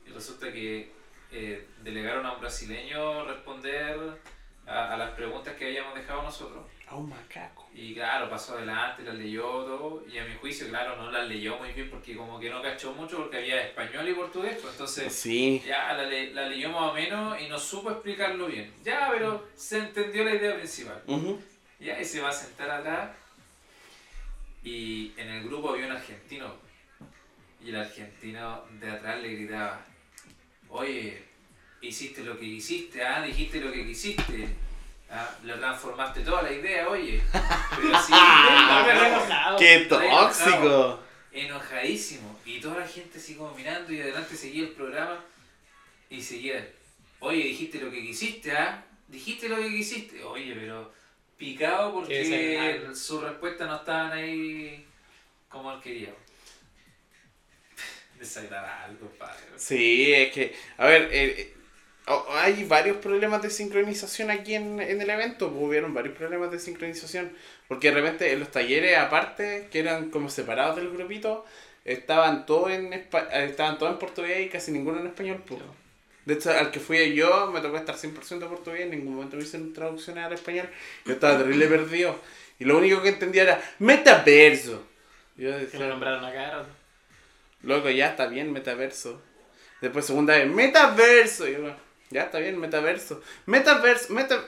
Y resulta que eh, delegaron a un brasileño responder a, a las preguntas que habíamos dejado nosotros. A un macaco. Y claro, pasó adelante, las leyó todo. Y a mi juicio, claro, no las leyó muy bien porque como que no cachó mucho porque había español y portugués. pues, Entonces, Sí. ya la, le- la leyó más o menos y no supo explicarlo bien. Ya, pero se entendió la idea principal. Ya, y se va a sentar atrás. Y en el grupo había un argentino. Y el argentino de atrás le gritaba, oye, hiciste lo que quisiste, ah, dijiste lo que quisiste. Ah, lo transformaste toda la idea, oye. [laughs] Pero Ah, enojado, enojado. ¡Qué tóxico! enojadísimo. Y toda la gente así como mirando y adelante seguía el programa. Y seguía, oye, dijiste lo que quisiste, ¿ah? Dijiste lo que quisiste. Oye, pero picado porque sus respuestas no estaban ahí como él quería. [laughs] Desagradable, compadre. Sí, es que, a ver, eh, eh, oh, hay varios problemas de sincronización aquí en, en el evento, pues, hubieron varios problemas de sincronización, porque de repente en los talleres aparte, que eran como separados del grupito, estaban todos en, eh, estaban todos en portugués y casi ninguno en español. pues. De hecho, al que fui yo, me tocó estar 100% portugués, en ningún momento me hicieron traducciones al español, yo estaba terrible perdido, y lo único que entendía era metaverso. Yo Que decía, lo nombraron acá. Loco, ya está bien, metaverso. Después segunda vez, metaverso. Y yo, ya está bien, metaverso. Metaverso, meta...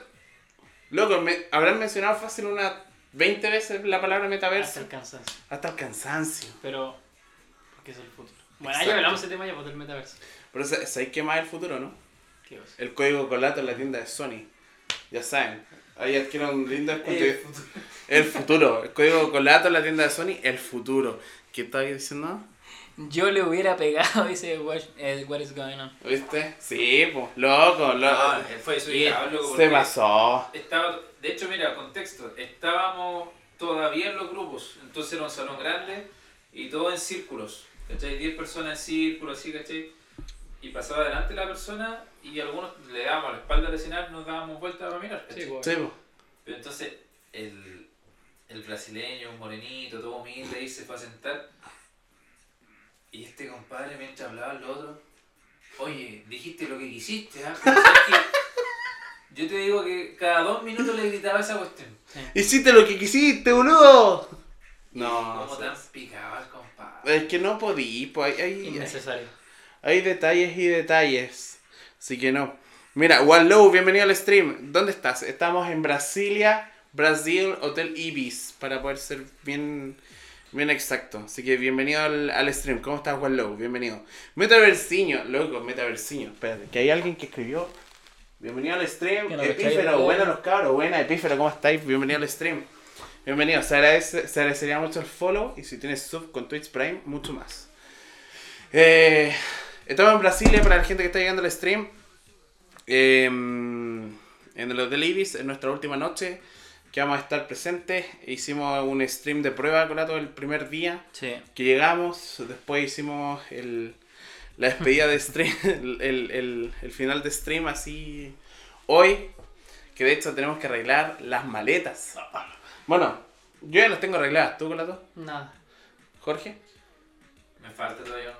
Loco, me, habrán mencionado fácil unas 20 veces la palabra Hasta metaverso. el cansancio. Hasta el cansancio. Pero, porque es el futuro. Bueno, Exacto. ya hablamos de ese tema ya, pues del metaverso. Pero sa- ¿sabéis qué más es el futuro, no? El código colato en la tienda de Sony. Ya saben. Ahí adquieren un lindo descuento. Eh, futuro. El futuro. El código colato en la tienda de Sony, el futuro. ¿Qué estabas diciendo? Yo le hubiera pegado [laughs] ese what, eh, what is going on. ¿Viste? Sí, pues, loco, loco. No, él fue loco, Se pasó. Estaba, de hecho, mira, contexto, estábamos todavía en los grupos, entonces era un salón grande y todo en círculos, ¿cachai? 10 personas en círculo, así, ¿cachai? Y pasaba adelante la persona y algunos le dábamos la espalda al escenario, nos dábamos vuelta para mirar, ¿cachai? pues. Sí, pues. Pero entonces el, el brasileño, un morenito, todo humilde, ahí se fue a sentar. Y este compadre, mientras hablaba el otro, oye, dijiste lo que quisiste, ¿ah? Pero ¿sabes qué? [laughs] Yo te digo que cada dos minutos le gritaba esa cuestión. Hiciste lo que quisiste, boludo. No, Como tan el compadre. es que no podí, pues hay, hay, Innecesario. hay detalles y detalles. Así que no. Mira, Wallow, bienvenido al stream. ¿Dónde estás? Estamos en Brasilia, Brasil, Hotel Ibis, para poder ser bien, bien exacto. Así que bienvenido al, al stream. ¿Cómo estás, Wallow? Bienvenido. Metaversiño, loco, Metaversiño. Espérate, que hay alguien que escribió. Bienvenido al stream. No Epífero, buenas los cabros, buena Epífero, ¿cómo estáis? Bienvenido al stream. Bienvenido, se, agradece, se agradecería mucho el follow y si tienes sub con Twitch Prime, mucho más. Eh, estamos en Brasilia para la gente que está llegando al stream. Eh, en el Hotel Ibis, en nuestra última noche, que vamos a estar presentes. Hicimos un stream de prueba con todo el primer día Sí. que llegamos. Después hicimos el, la despedida de stream, [laughs] el, el, el- el final de stream así hoy, que de hecho tenemos que arreglar las maletas. Bueno, yo ya las tengo arregladas, ¿tú con las dos? Nada. Jorge. Me falta todavía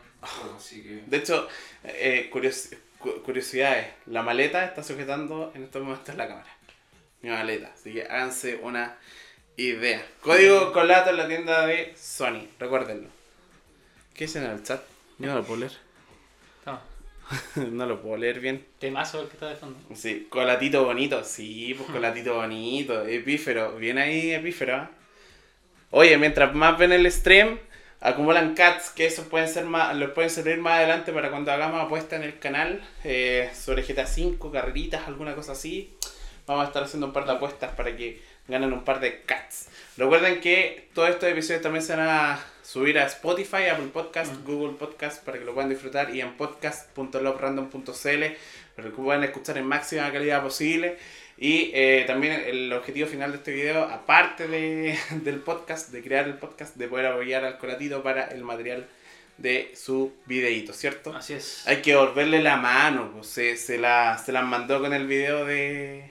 así que. De hecho, eh, curios- cu- curiosidades, la maleta está sujetando en estos momentos la cámara. Mi maleta, así que háganse una idea. Código colato en la tienda de Sony, recuérdenlo. ¿Qué dicen en el chat? Yo no lo puedo leer. [laughs] No lo puedo leer bien. Temazo el que está de fondo. Sí, colatito bonito, sí, pues colatito bonito, epífero, bien ahí epífero. ¿ah? Oye, mientras más ven el stream, acumulan cats, que esos pueden ser más, los pueden servir más adelante para cuando hagamos apuesta en el canal eh, sobre GTA V, carreritas, alguna cosa así. Vamos a estar haciendo un par de apuestas para que ganen un par de cats. Recuerden que todos estos episodios también se van a subir a Spotify, Apple Podcast, Google Podcast para que lo puedan disfrutar y en podcast.lovrandom.cl para que puedan escuchar en máxima calidad posible. Y eh, también el objetivo final de este video, aparte de, [laughs] del podcast, de crear el podcast, de poder apoyar al colatito para el material de su videíto, ¿cierto? Así es. Hay que volverle la mano, pues, se, se, la, se las mandó con el video de...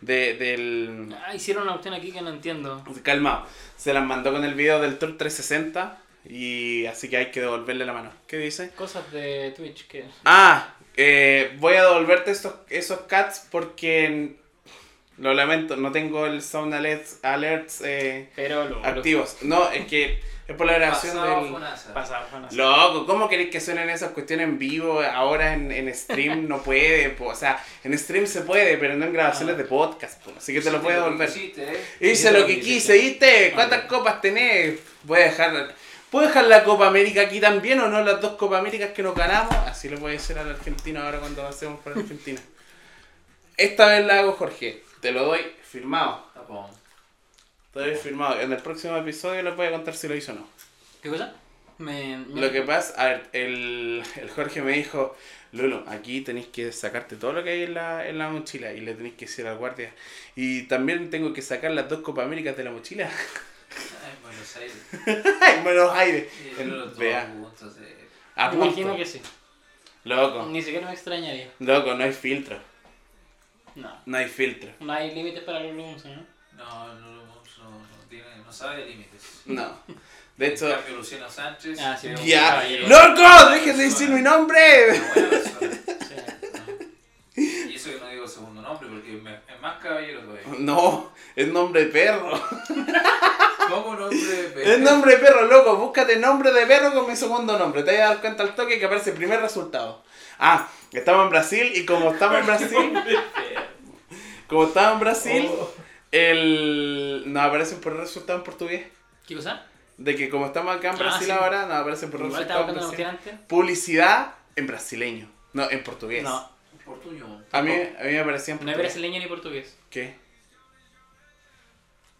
de del... Ah, hicieron una cuestión aquí que no entiendo. Calmado, se las mandó con el video del Tour 360 y así que hay que devolverle la mano. ¿Qué dice? Cosas de Twitch que. Ah, eh, voy a devolverte estos, esos cats porque lo lamento, no tengo el sound alerts, alerts eh, Pero lo. activos. No, es que es por la grabación Pasado del... Fonasa. Una- Loco, ¿cómo queréis que suenen esas cuestiones en vivo? Ahora en, en stream no puede, po. o sea, en stream se puede, pero no en grabaciones de podcast, po. así que te lo a devolver. ¿eh? Hice lo que quise, ¿viste? ¿Cuántas copas tenés? Voy a dejar. ¿Puedo dejar la Copa América aquí también o no? Las dos Copa Américas que nos ganamos. Así lo voy a decir al argentino ahora cuando hacemos para Argentina. Esta vez la hago, Jorge. Te lo doy firmado. Japón. Doy firmado. En el próximo episodio les voy a contar si lo hizo o no. ¿Qué cosa? Me. me- Lo que pasa, a ver, el, el Jorge me dijo, Lolo, aquí tenéis que sacarte todo lo que hay en la, en la mochila y le tenéis que decir al guardia. Y también tengo que sacar las dos Copa Américas de la mochila. Ay, Buenos Aires. [laughs] ¡Ay, Buenos Aires! En- juntos, eh. a me punto. imagino que sí. Loco, Ni siquiera me extrañaría. loco, no hay filtro. No. No hay filtro. No hay límites para los lumos, ¿no? No, no, no, sabe de límites. No. De hecho, cambio, Luciano Sánchez. Ah, sí, un ya. ¡Loco! ¡Dejen de decir mi nombre! Una buena. [laughs] Sí. Y eso que no digo el segundo nombre porque me- es más caballero todavía. No, es nombre de perro. [laughs] ¿Cómo nombre de perro? Es nombre de perro, loco. Búscate nombre de perro con mi segundo nombre. Te vas a dar cuenta al toque que aparece el primer resultado. Ah, estamos en Brasil y como estamos en Brasil, [laughs] como estamos en Brasil, Oh. El nos aparece por resultado en portugués. ¿Qué cosa? De que como estamos acá en Ah, Brasil sí. ahora, nos aparece por Igual resultado en antes. Publicidad en brasileño. No, en portugués. No, Portuñol. A mí, a mí me parecía en no es portugués. brasileño ni portugués. ¿Qué?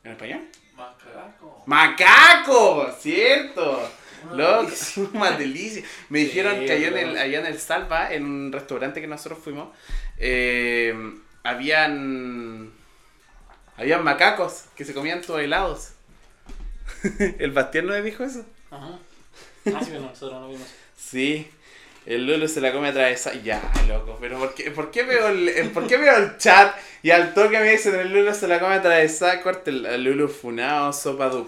¿En español? Más caraco. ¡Macaco! ¿Cierto? Loco, delicia. [laughs] una delicia. Me dijeron Sí, que allá en, el, allá en el Salva, en un restaurante que nosotros fuimos, eh, habían. Habían macacos que se comían todos helados. [laughs] ¿El Bastián no me dijo eso? Ajá. Ah, sí, pero nosotros no vimos. Sí. El Lulu se la come atravesada. Ya, loco. Pero ¿por qué, por qué veo el, por qué veo el chat y al toque me dicen el Lulu se la come atravesada? Corte el, el Lulu funado, sopa de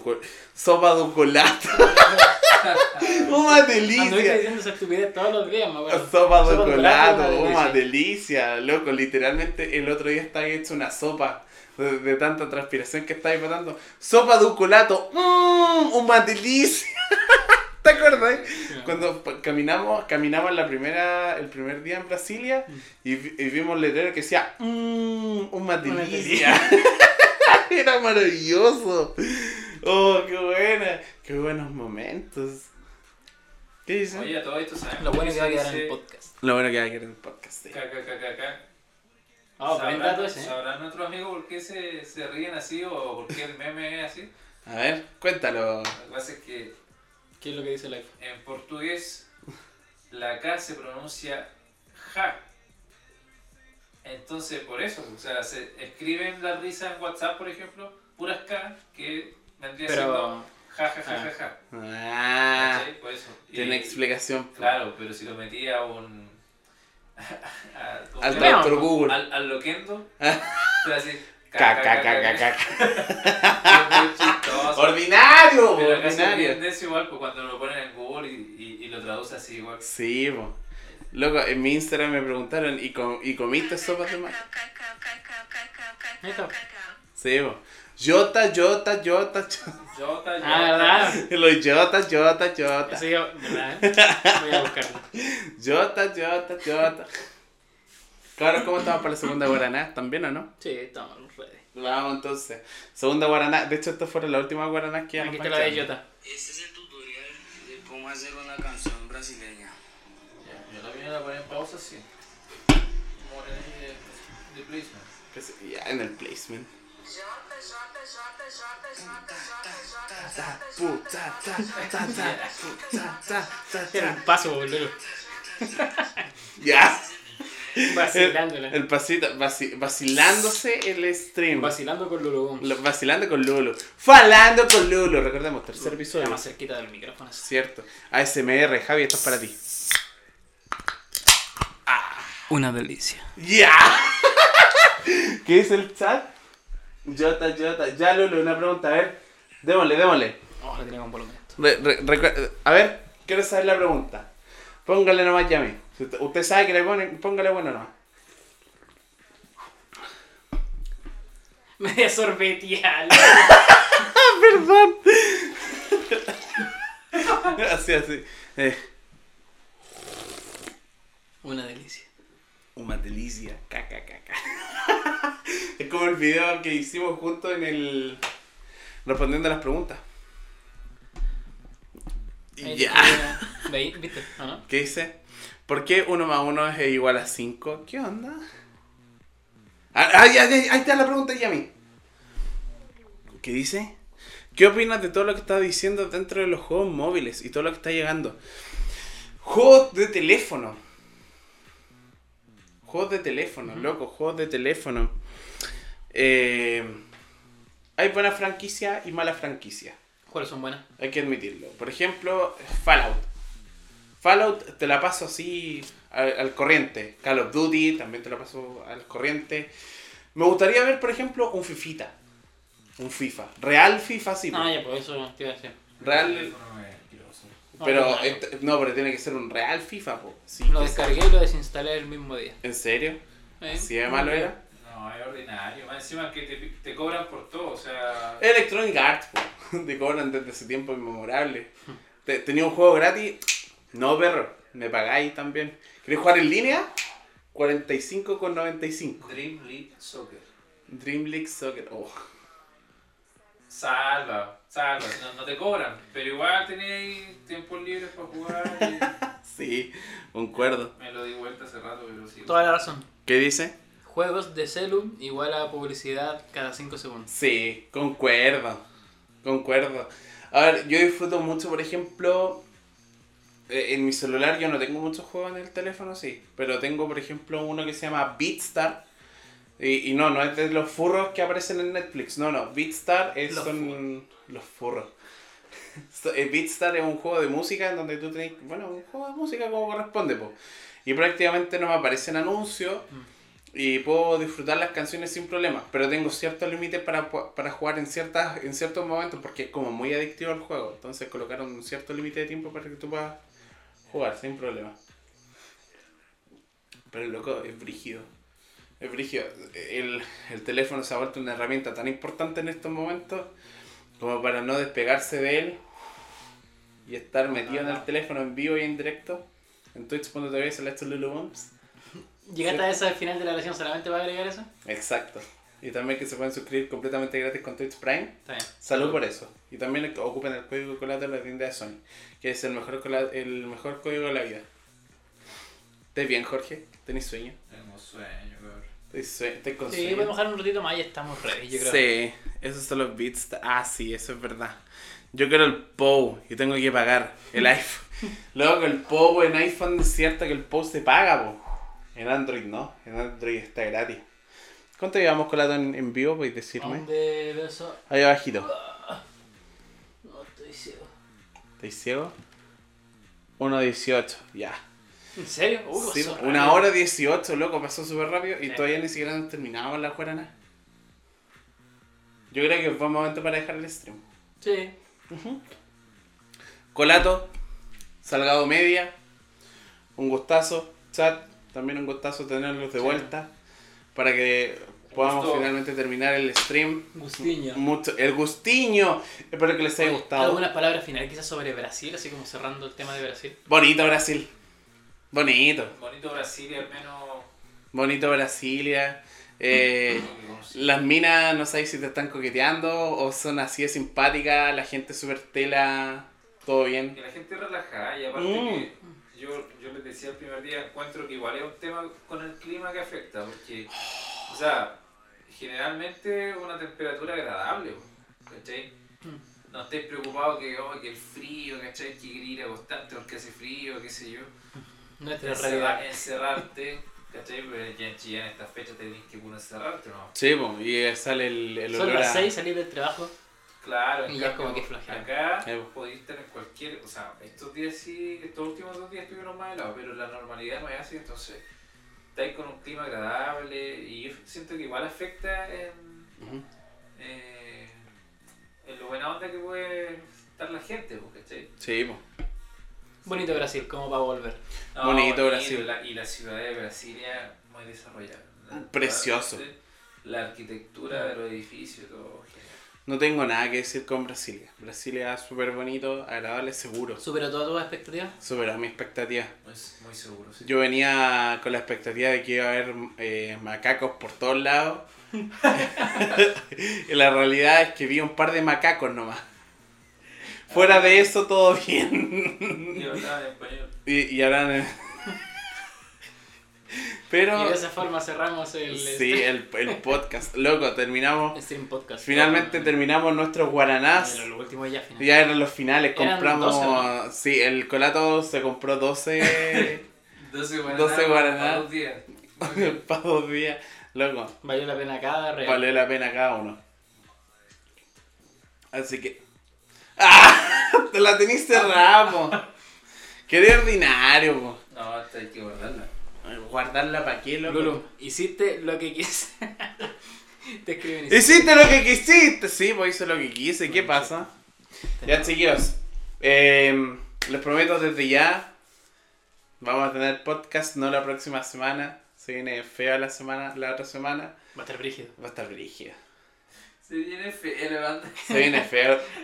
sopa de colato. [laughs] Una delicia. diciendo esa todos los días. Sopa de colato, una delicia, loco. Literalmente el otro día estaba hecho una sopa de, de tanta transpiración que estaba botando. Sopa de colato, mmm, una delicia. [laughs] ¿Te acuerdas? Cuando caminamos, caminamos la primera, el primer día en Brasilia y, vi- y vimos un letrero que decía mmm, una delicia. [laughs] Era maravilloso. Oh, qué buena. Qué buenos momentos. ¿Qué dice? Oye, a todo esto saben. Lo bueno que va a quedar en el podcast. Lo bueno que va a quedar en el podcast. sí. Ah, buen dato ese. ¿eh? ¿Sabrán nuestros amigos por qué se, se ríen así o por qué el meme es así? A ver, cuéntalo. Lo que pasa es que ¿Qué es lo que dice el iPhone? en portugués la K se pronuncia ja. Entonces, por eso, o sea, se escriben la risa en WhatsApp, por ejemplo, puras K, que vendría siendo Pero. Ja, ja, ja, ja, ja. Ah, ¿Cachai? Por eso. Y- tiene explicación. Claro, pero si lo metía a un. A- ¿cómo Al doctor Google. Al, al loquendo. [laughs] Te va a decir. Ca, ca, ca, ca, ca. [laughs] Es muy chistoso. Ordinario, Pero ordinario. eso igual pues, cuando lo ponen en Google y, y, y lo traduce así igual. Sí, po. Loco, en mi Instagram me preguntaron, ¿y, com- ¿y comiste sopas de está. Sí, po. Yota, yota, yota, yota. Jota, Ah, ¿verdad? Los yota, yota, yota. Eso yo, ¿verdad? Voy a buscarlo. [laughs] Yota, yota, yota. Claro, ¿cómo estamos para la segunda guaraná? ¿También o no? Sí, estamos ready. Vamos entonces. Segunda guaraná. De hecho, estas fueron las últimas guaranas que ya Aquí está la de. Jota. Este es el tutorial de cómo hacer una canción brasileña. Ya, yo también la voy a poner en pausa así. Como en el de placement. Que se- Ya en el placement. Era un paso, boludo. Ya. Vacilándola. El pasito, vaci- vacilándose el stream. Vacilando con Lulu. Lo- Vacilando con Lulu. Falando con Lulu. Recordemos, tercer episodio. más cerquita del micrófono. Cierto. ASMR, Javi, esto es para ti. Una delicia. ¡Ya! [laughs] ¿Qué dice el chat? Jota, Jota. Ya, Lulu, una pregunta. A ver, démosle, démosle. Oh, lo tenía con volumen esto. Re- re- recu- a ver, quiero saber la pregunta. Póngale nomás ya a mí. Si usted- usted sabe que le pone, póngale bueno nomás. [laughs] Media sorbeteada. [laughs] Perdón. [laughs] así, así. Eh, Una delicia. Una delicia. Caca, caca. [laughs] es como el video que hicimos juntos en el. respondiendo a las preguntas. Ahí Ya. te- ¿Veí? ¿Viste? ¿O no? ¿Qué dice? ¿Por qué 1 más 1 es igual a 5? ¿Qué onda? Ah, ah, ya, ya, ahí está la pregunta, Yami. ¿Qué dice? ¿Qué opinas de todo lo que está diciendo dentro de los juegos móviles y todo lo que está llegando? Juegos de teléfono. Juegos de teléfono, loco, juegos de teléfono. Eh, hay buena franquicia y mala franquicia. ¿Cuáles son buenas? Hay que admitirlo. Por ejemplo, Fallout. Fallout te la paso así al, al corriente. Call of Duty también te la paso al corriente. Me gustaría ver, por ejemplo, un Fifita. Un FIFA. Real FIFA, sí. Ah, ya, pues eso te iba a decir. El Real. teléfono es asqueroso. No, Pero, no, este- no, pero tiene que ser un real FIFA, po. Sí, Lo descargué y lo desinstalé el mismo día. ¿En serio? ¿Eh? ¿Así de malo era? No, es ordinario. Más encima que te, te cobran por todo, o sea. Electronic Arts, po. [laughs] Te cobran desde ese tiempo inmemorable. Te- Tenía un juego gratis. No, perro. Me pagáis también. ¿Querés jugar en línea? 45,95. Dream League Soccer. Dream League Soccer. Oh. Salva, salva. No, no te cobran, pero igual tenéis tiempos libres para jugar. [laughs] Sí, concuerdo. Y me lo di vuelta hace rato, pero sí. Toda la razón. ¿Qué dice? Juegos de celu igual a publicidad cada 5 segundos. Sí, concuerdo. Concuerdo. A ver, yo disfruto mucho, por ejemplo, eh, en mi celular yo no tengo muchos juegos en el teléfono, sí. Pero tengo, por ejemplo, uno que se llama Beatstar. Y, y no, no es de los furros que aparecen en Netflix. No, no. Beatstar es, Los son los furros. [laughs] Eh, Beatstar es un juego de música en donde tú tenés, bueno, un juego de música como corresponde, po. Y prácticamente no me aparecen anuncios y puedo disfrutar las canciones sin problema, pero tengo ciertos límites para, para jugar en ciertas en ciertos momentos porque es como muy adictivo el juego, entonces colocaron un cierto límite de tiempo para que tú puedas jugar sin problema. Pero loco, es brígido. Es brígido. El, el teléfono se ha vuelto una herramienta tan importante en estos momentos como para no despegarse de él y estar metido en el teléfono en vivo y en directo. En Twitch.tv se le estos Lulu Bombs. ¿Llegaste a ese al final de la lección solamente para agregar eso? Exacto. Y también que se pueden suscribir completamente gratis con Twitch Prime. Está bien. Salud por eso. Y también ocupen el código Colato de la tienda de Sony, que es el mejor, el mejor código de la vida. ¿Estás bien, Jorge? ¿Tenés sueño? Tengo sueño, cabrón. ¿Estás sue- estás con Sí, sueño? podemos dejar un ratito más y estamos ready, yo creo. Sí, esos son los beats. Ah, sí, eso es verdad. Yo quiero el POW y tengo que pagar el iPhone. [laughs] Luego el POW en iPhone es cierto que el POW se paga, po. En Android no, en Android está gratis. ¿Cuánto llevamos colado en, en vivo? Podéis decirme. ¿Dónde beso? Ahí abajito. No estoy Estoy ciego. ¿Estáis ciego? 1.18, ya. ¿En serio? Uh, Sí, una rápido. hora 18, loco, pasó súper rápido y Sí. todavía ni siquiera han terminado la Guaraná. Yo creo que fue momento para dejar el stream. Sí. Colato, Salgado Media, un gustazo. Chat, también un gustazo tenerlos de Sí. vuelta para que podamos Gusto. finalmente terminar el stream. Gustiño. Mucho, el gustiño. Espero que les haya gustado. ¿Algunas palabras finales quizás sobre Brasil, así como cerrando el tema de Brasil? Bonito Brasil. Bonito. Bonito Brasil y al menos. Bonito Brasilia. Eh, las minas, no sabes si te están coqueteando o son así de simpáticas, la gente súper tela, todo bien. Que la gente relajada y aparte Mm. que yo, yo les decía el primer día, encuentro que igual es un tema con el clima que afecta, porque, o sea, generalmente una temperatura agradable, ¿cachai? No estéis preocupados que, oh, que el frío, ¿cachai? Que ir a acostarte porque hace frío, qué sé yo. Nuestra Encerra- realidad. encerrarte, ¿cachai? Ya en en esta fecha tenés que puro encerrarte, ¿no? Sí, po, y sale el, el Son olor las a... 6, salir del trabajo. Claro, en Y ya cambio, como que flojera. acá Sí, po. podéis estar en cualquier, o sea, estos días sí, estos últimos dos días estuvieron más helados, pero la normalidad no es así, entonces estáis con un clima agradable y yo siento que igual afecta en, Ujú. eh, en lo buena onda que puede estar la gente, po, ¿cachai? Sí, po. Bonito Brasil, como para volver. No, Bonito Brasil. la- y la ciudad de Brasilia muy desarrollada. La- Precioso. La arquitectura de los edificios, todo genial. No tengo nada que decir con Brasilia. Brasilia es súper bonito, agradable, seguro. ¿Superó todas tus expectativas? Superó mi expectativa. Muy, muy seguro, sí. Yo venía con la expectativa de que iba a haber eh, macacos por todos lados. y [laughs] [laughs] la realidad es que vi un par de macacos nomás. Fuera de eso, todo bien. Y hablaba en español. y, y ahora... Y Pero... de esa forma cerramos el, Sí, el, el podcast. Loco, terminamos... stream podcast. Finalmente terminamos nuestros guaranás. Pero lo último ya final. Ya eran los finales, Eran compramos... 12, Sí, el colato se compró 12 12 guaraná. 12 guaraná. para dos días. Bien. [laughs] para dos días. Loco, Valió la pena cada real. vale la pena cada uno. Así que... ¡Ah! [laughs] Te la tenís cerrada, po. Qué de ordinario, po. No, hasta hay que guardarla. Guardarla para qué, loco. Lulu, hiciste lo que quise. [laughs] Te escriben y Hiciste lo que quisiste. Sí, pues hice lo que quise. ¿Qué pasa? Ya, chiquillos. eh, les prometo desde ya. Vamos a tener podcast, no la próxima semana. Se viene fea la semana, la otra semana. Va a estar brígido. Va a estar rígida. Se viene fea la banda. Se viene feo. [laughs]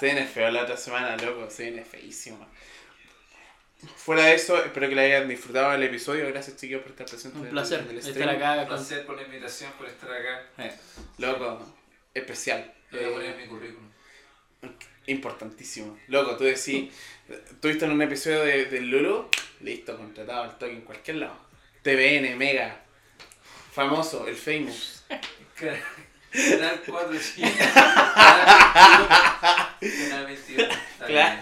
Se viene feo la otra semana, loco. Se viene feísimo. Fuera de eso, espero que le hayan disfrutado el episodio. Gracias, chiquillos, por estar presentes Un en placer el estar stream. acá Un con placer por la invitación, por estar acá. Eh, loco, especial. Lo voy a poner en mi currículum. Importantísimo. Loco, tú decís, tuviste en un episodio de, de Lulu, listo, contratado al toque en cualquier lado. TVN, Mega, famoso, el famous. Canal 4, sí. Canal 21. Está Claro,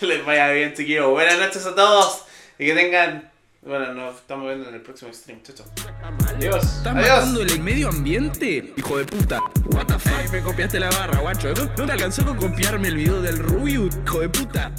que les vaya bien, chiquillos. Buenas noches a todos y que tengan. Bueno, nos estamos viendo en el próximo stream. Chao, chao. Adiós. ¿Estás Adiós. matando el medio ambiente? Hijo de puta. What the fuck? me copiaste la barra, guacho. ¿No, no te alcanzó con copiarme el video del Rubio, hijo de puta?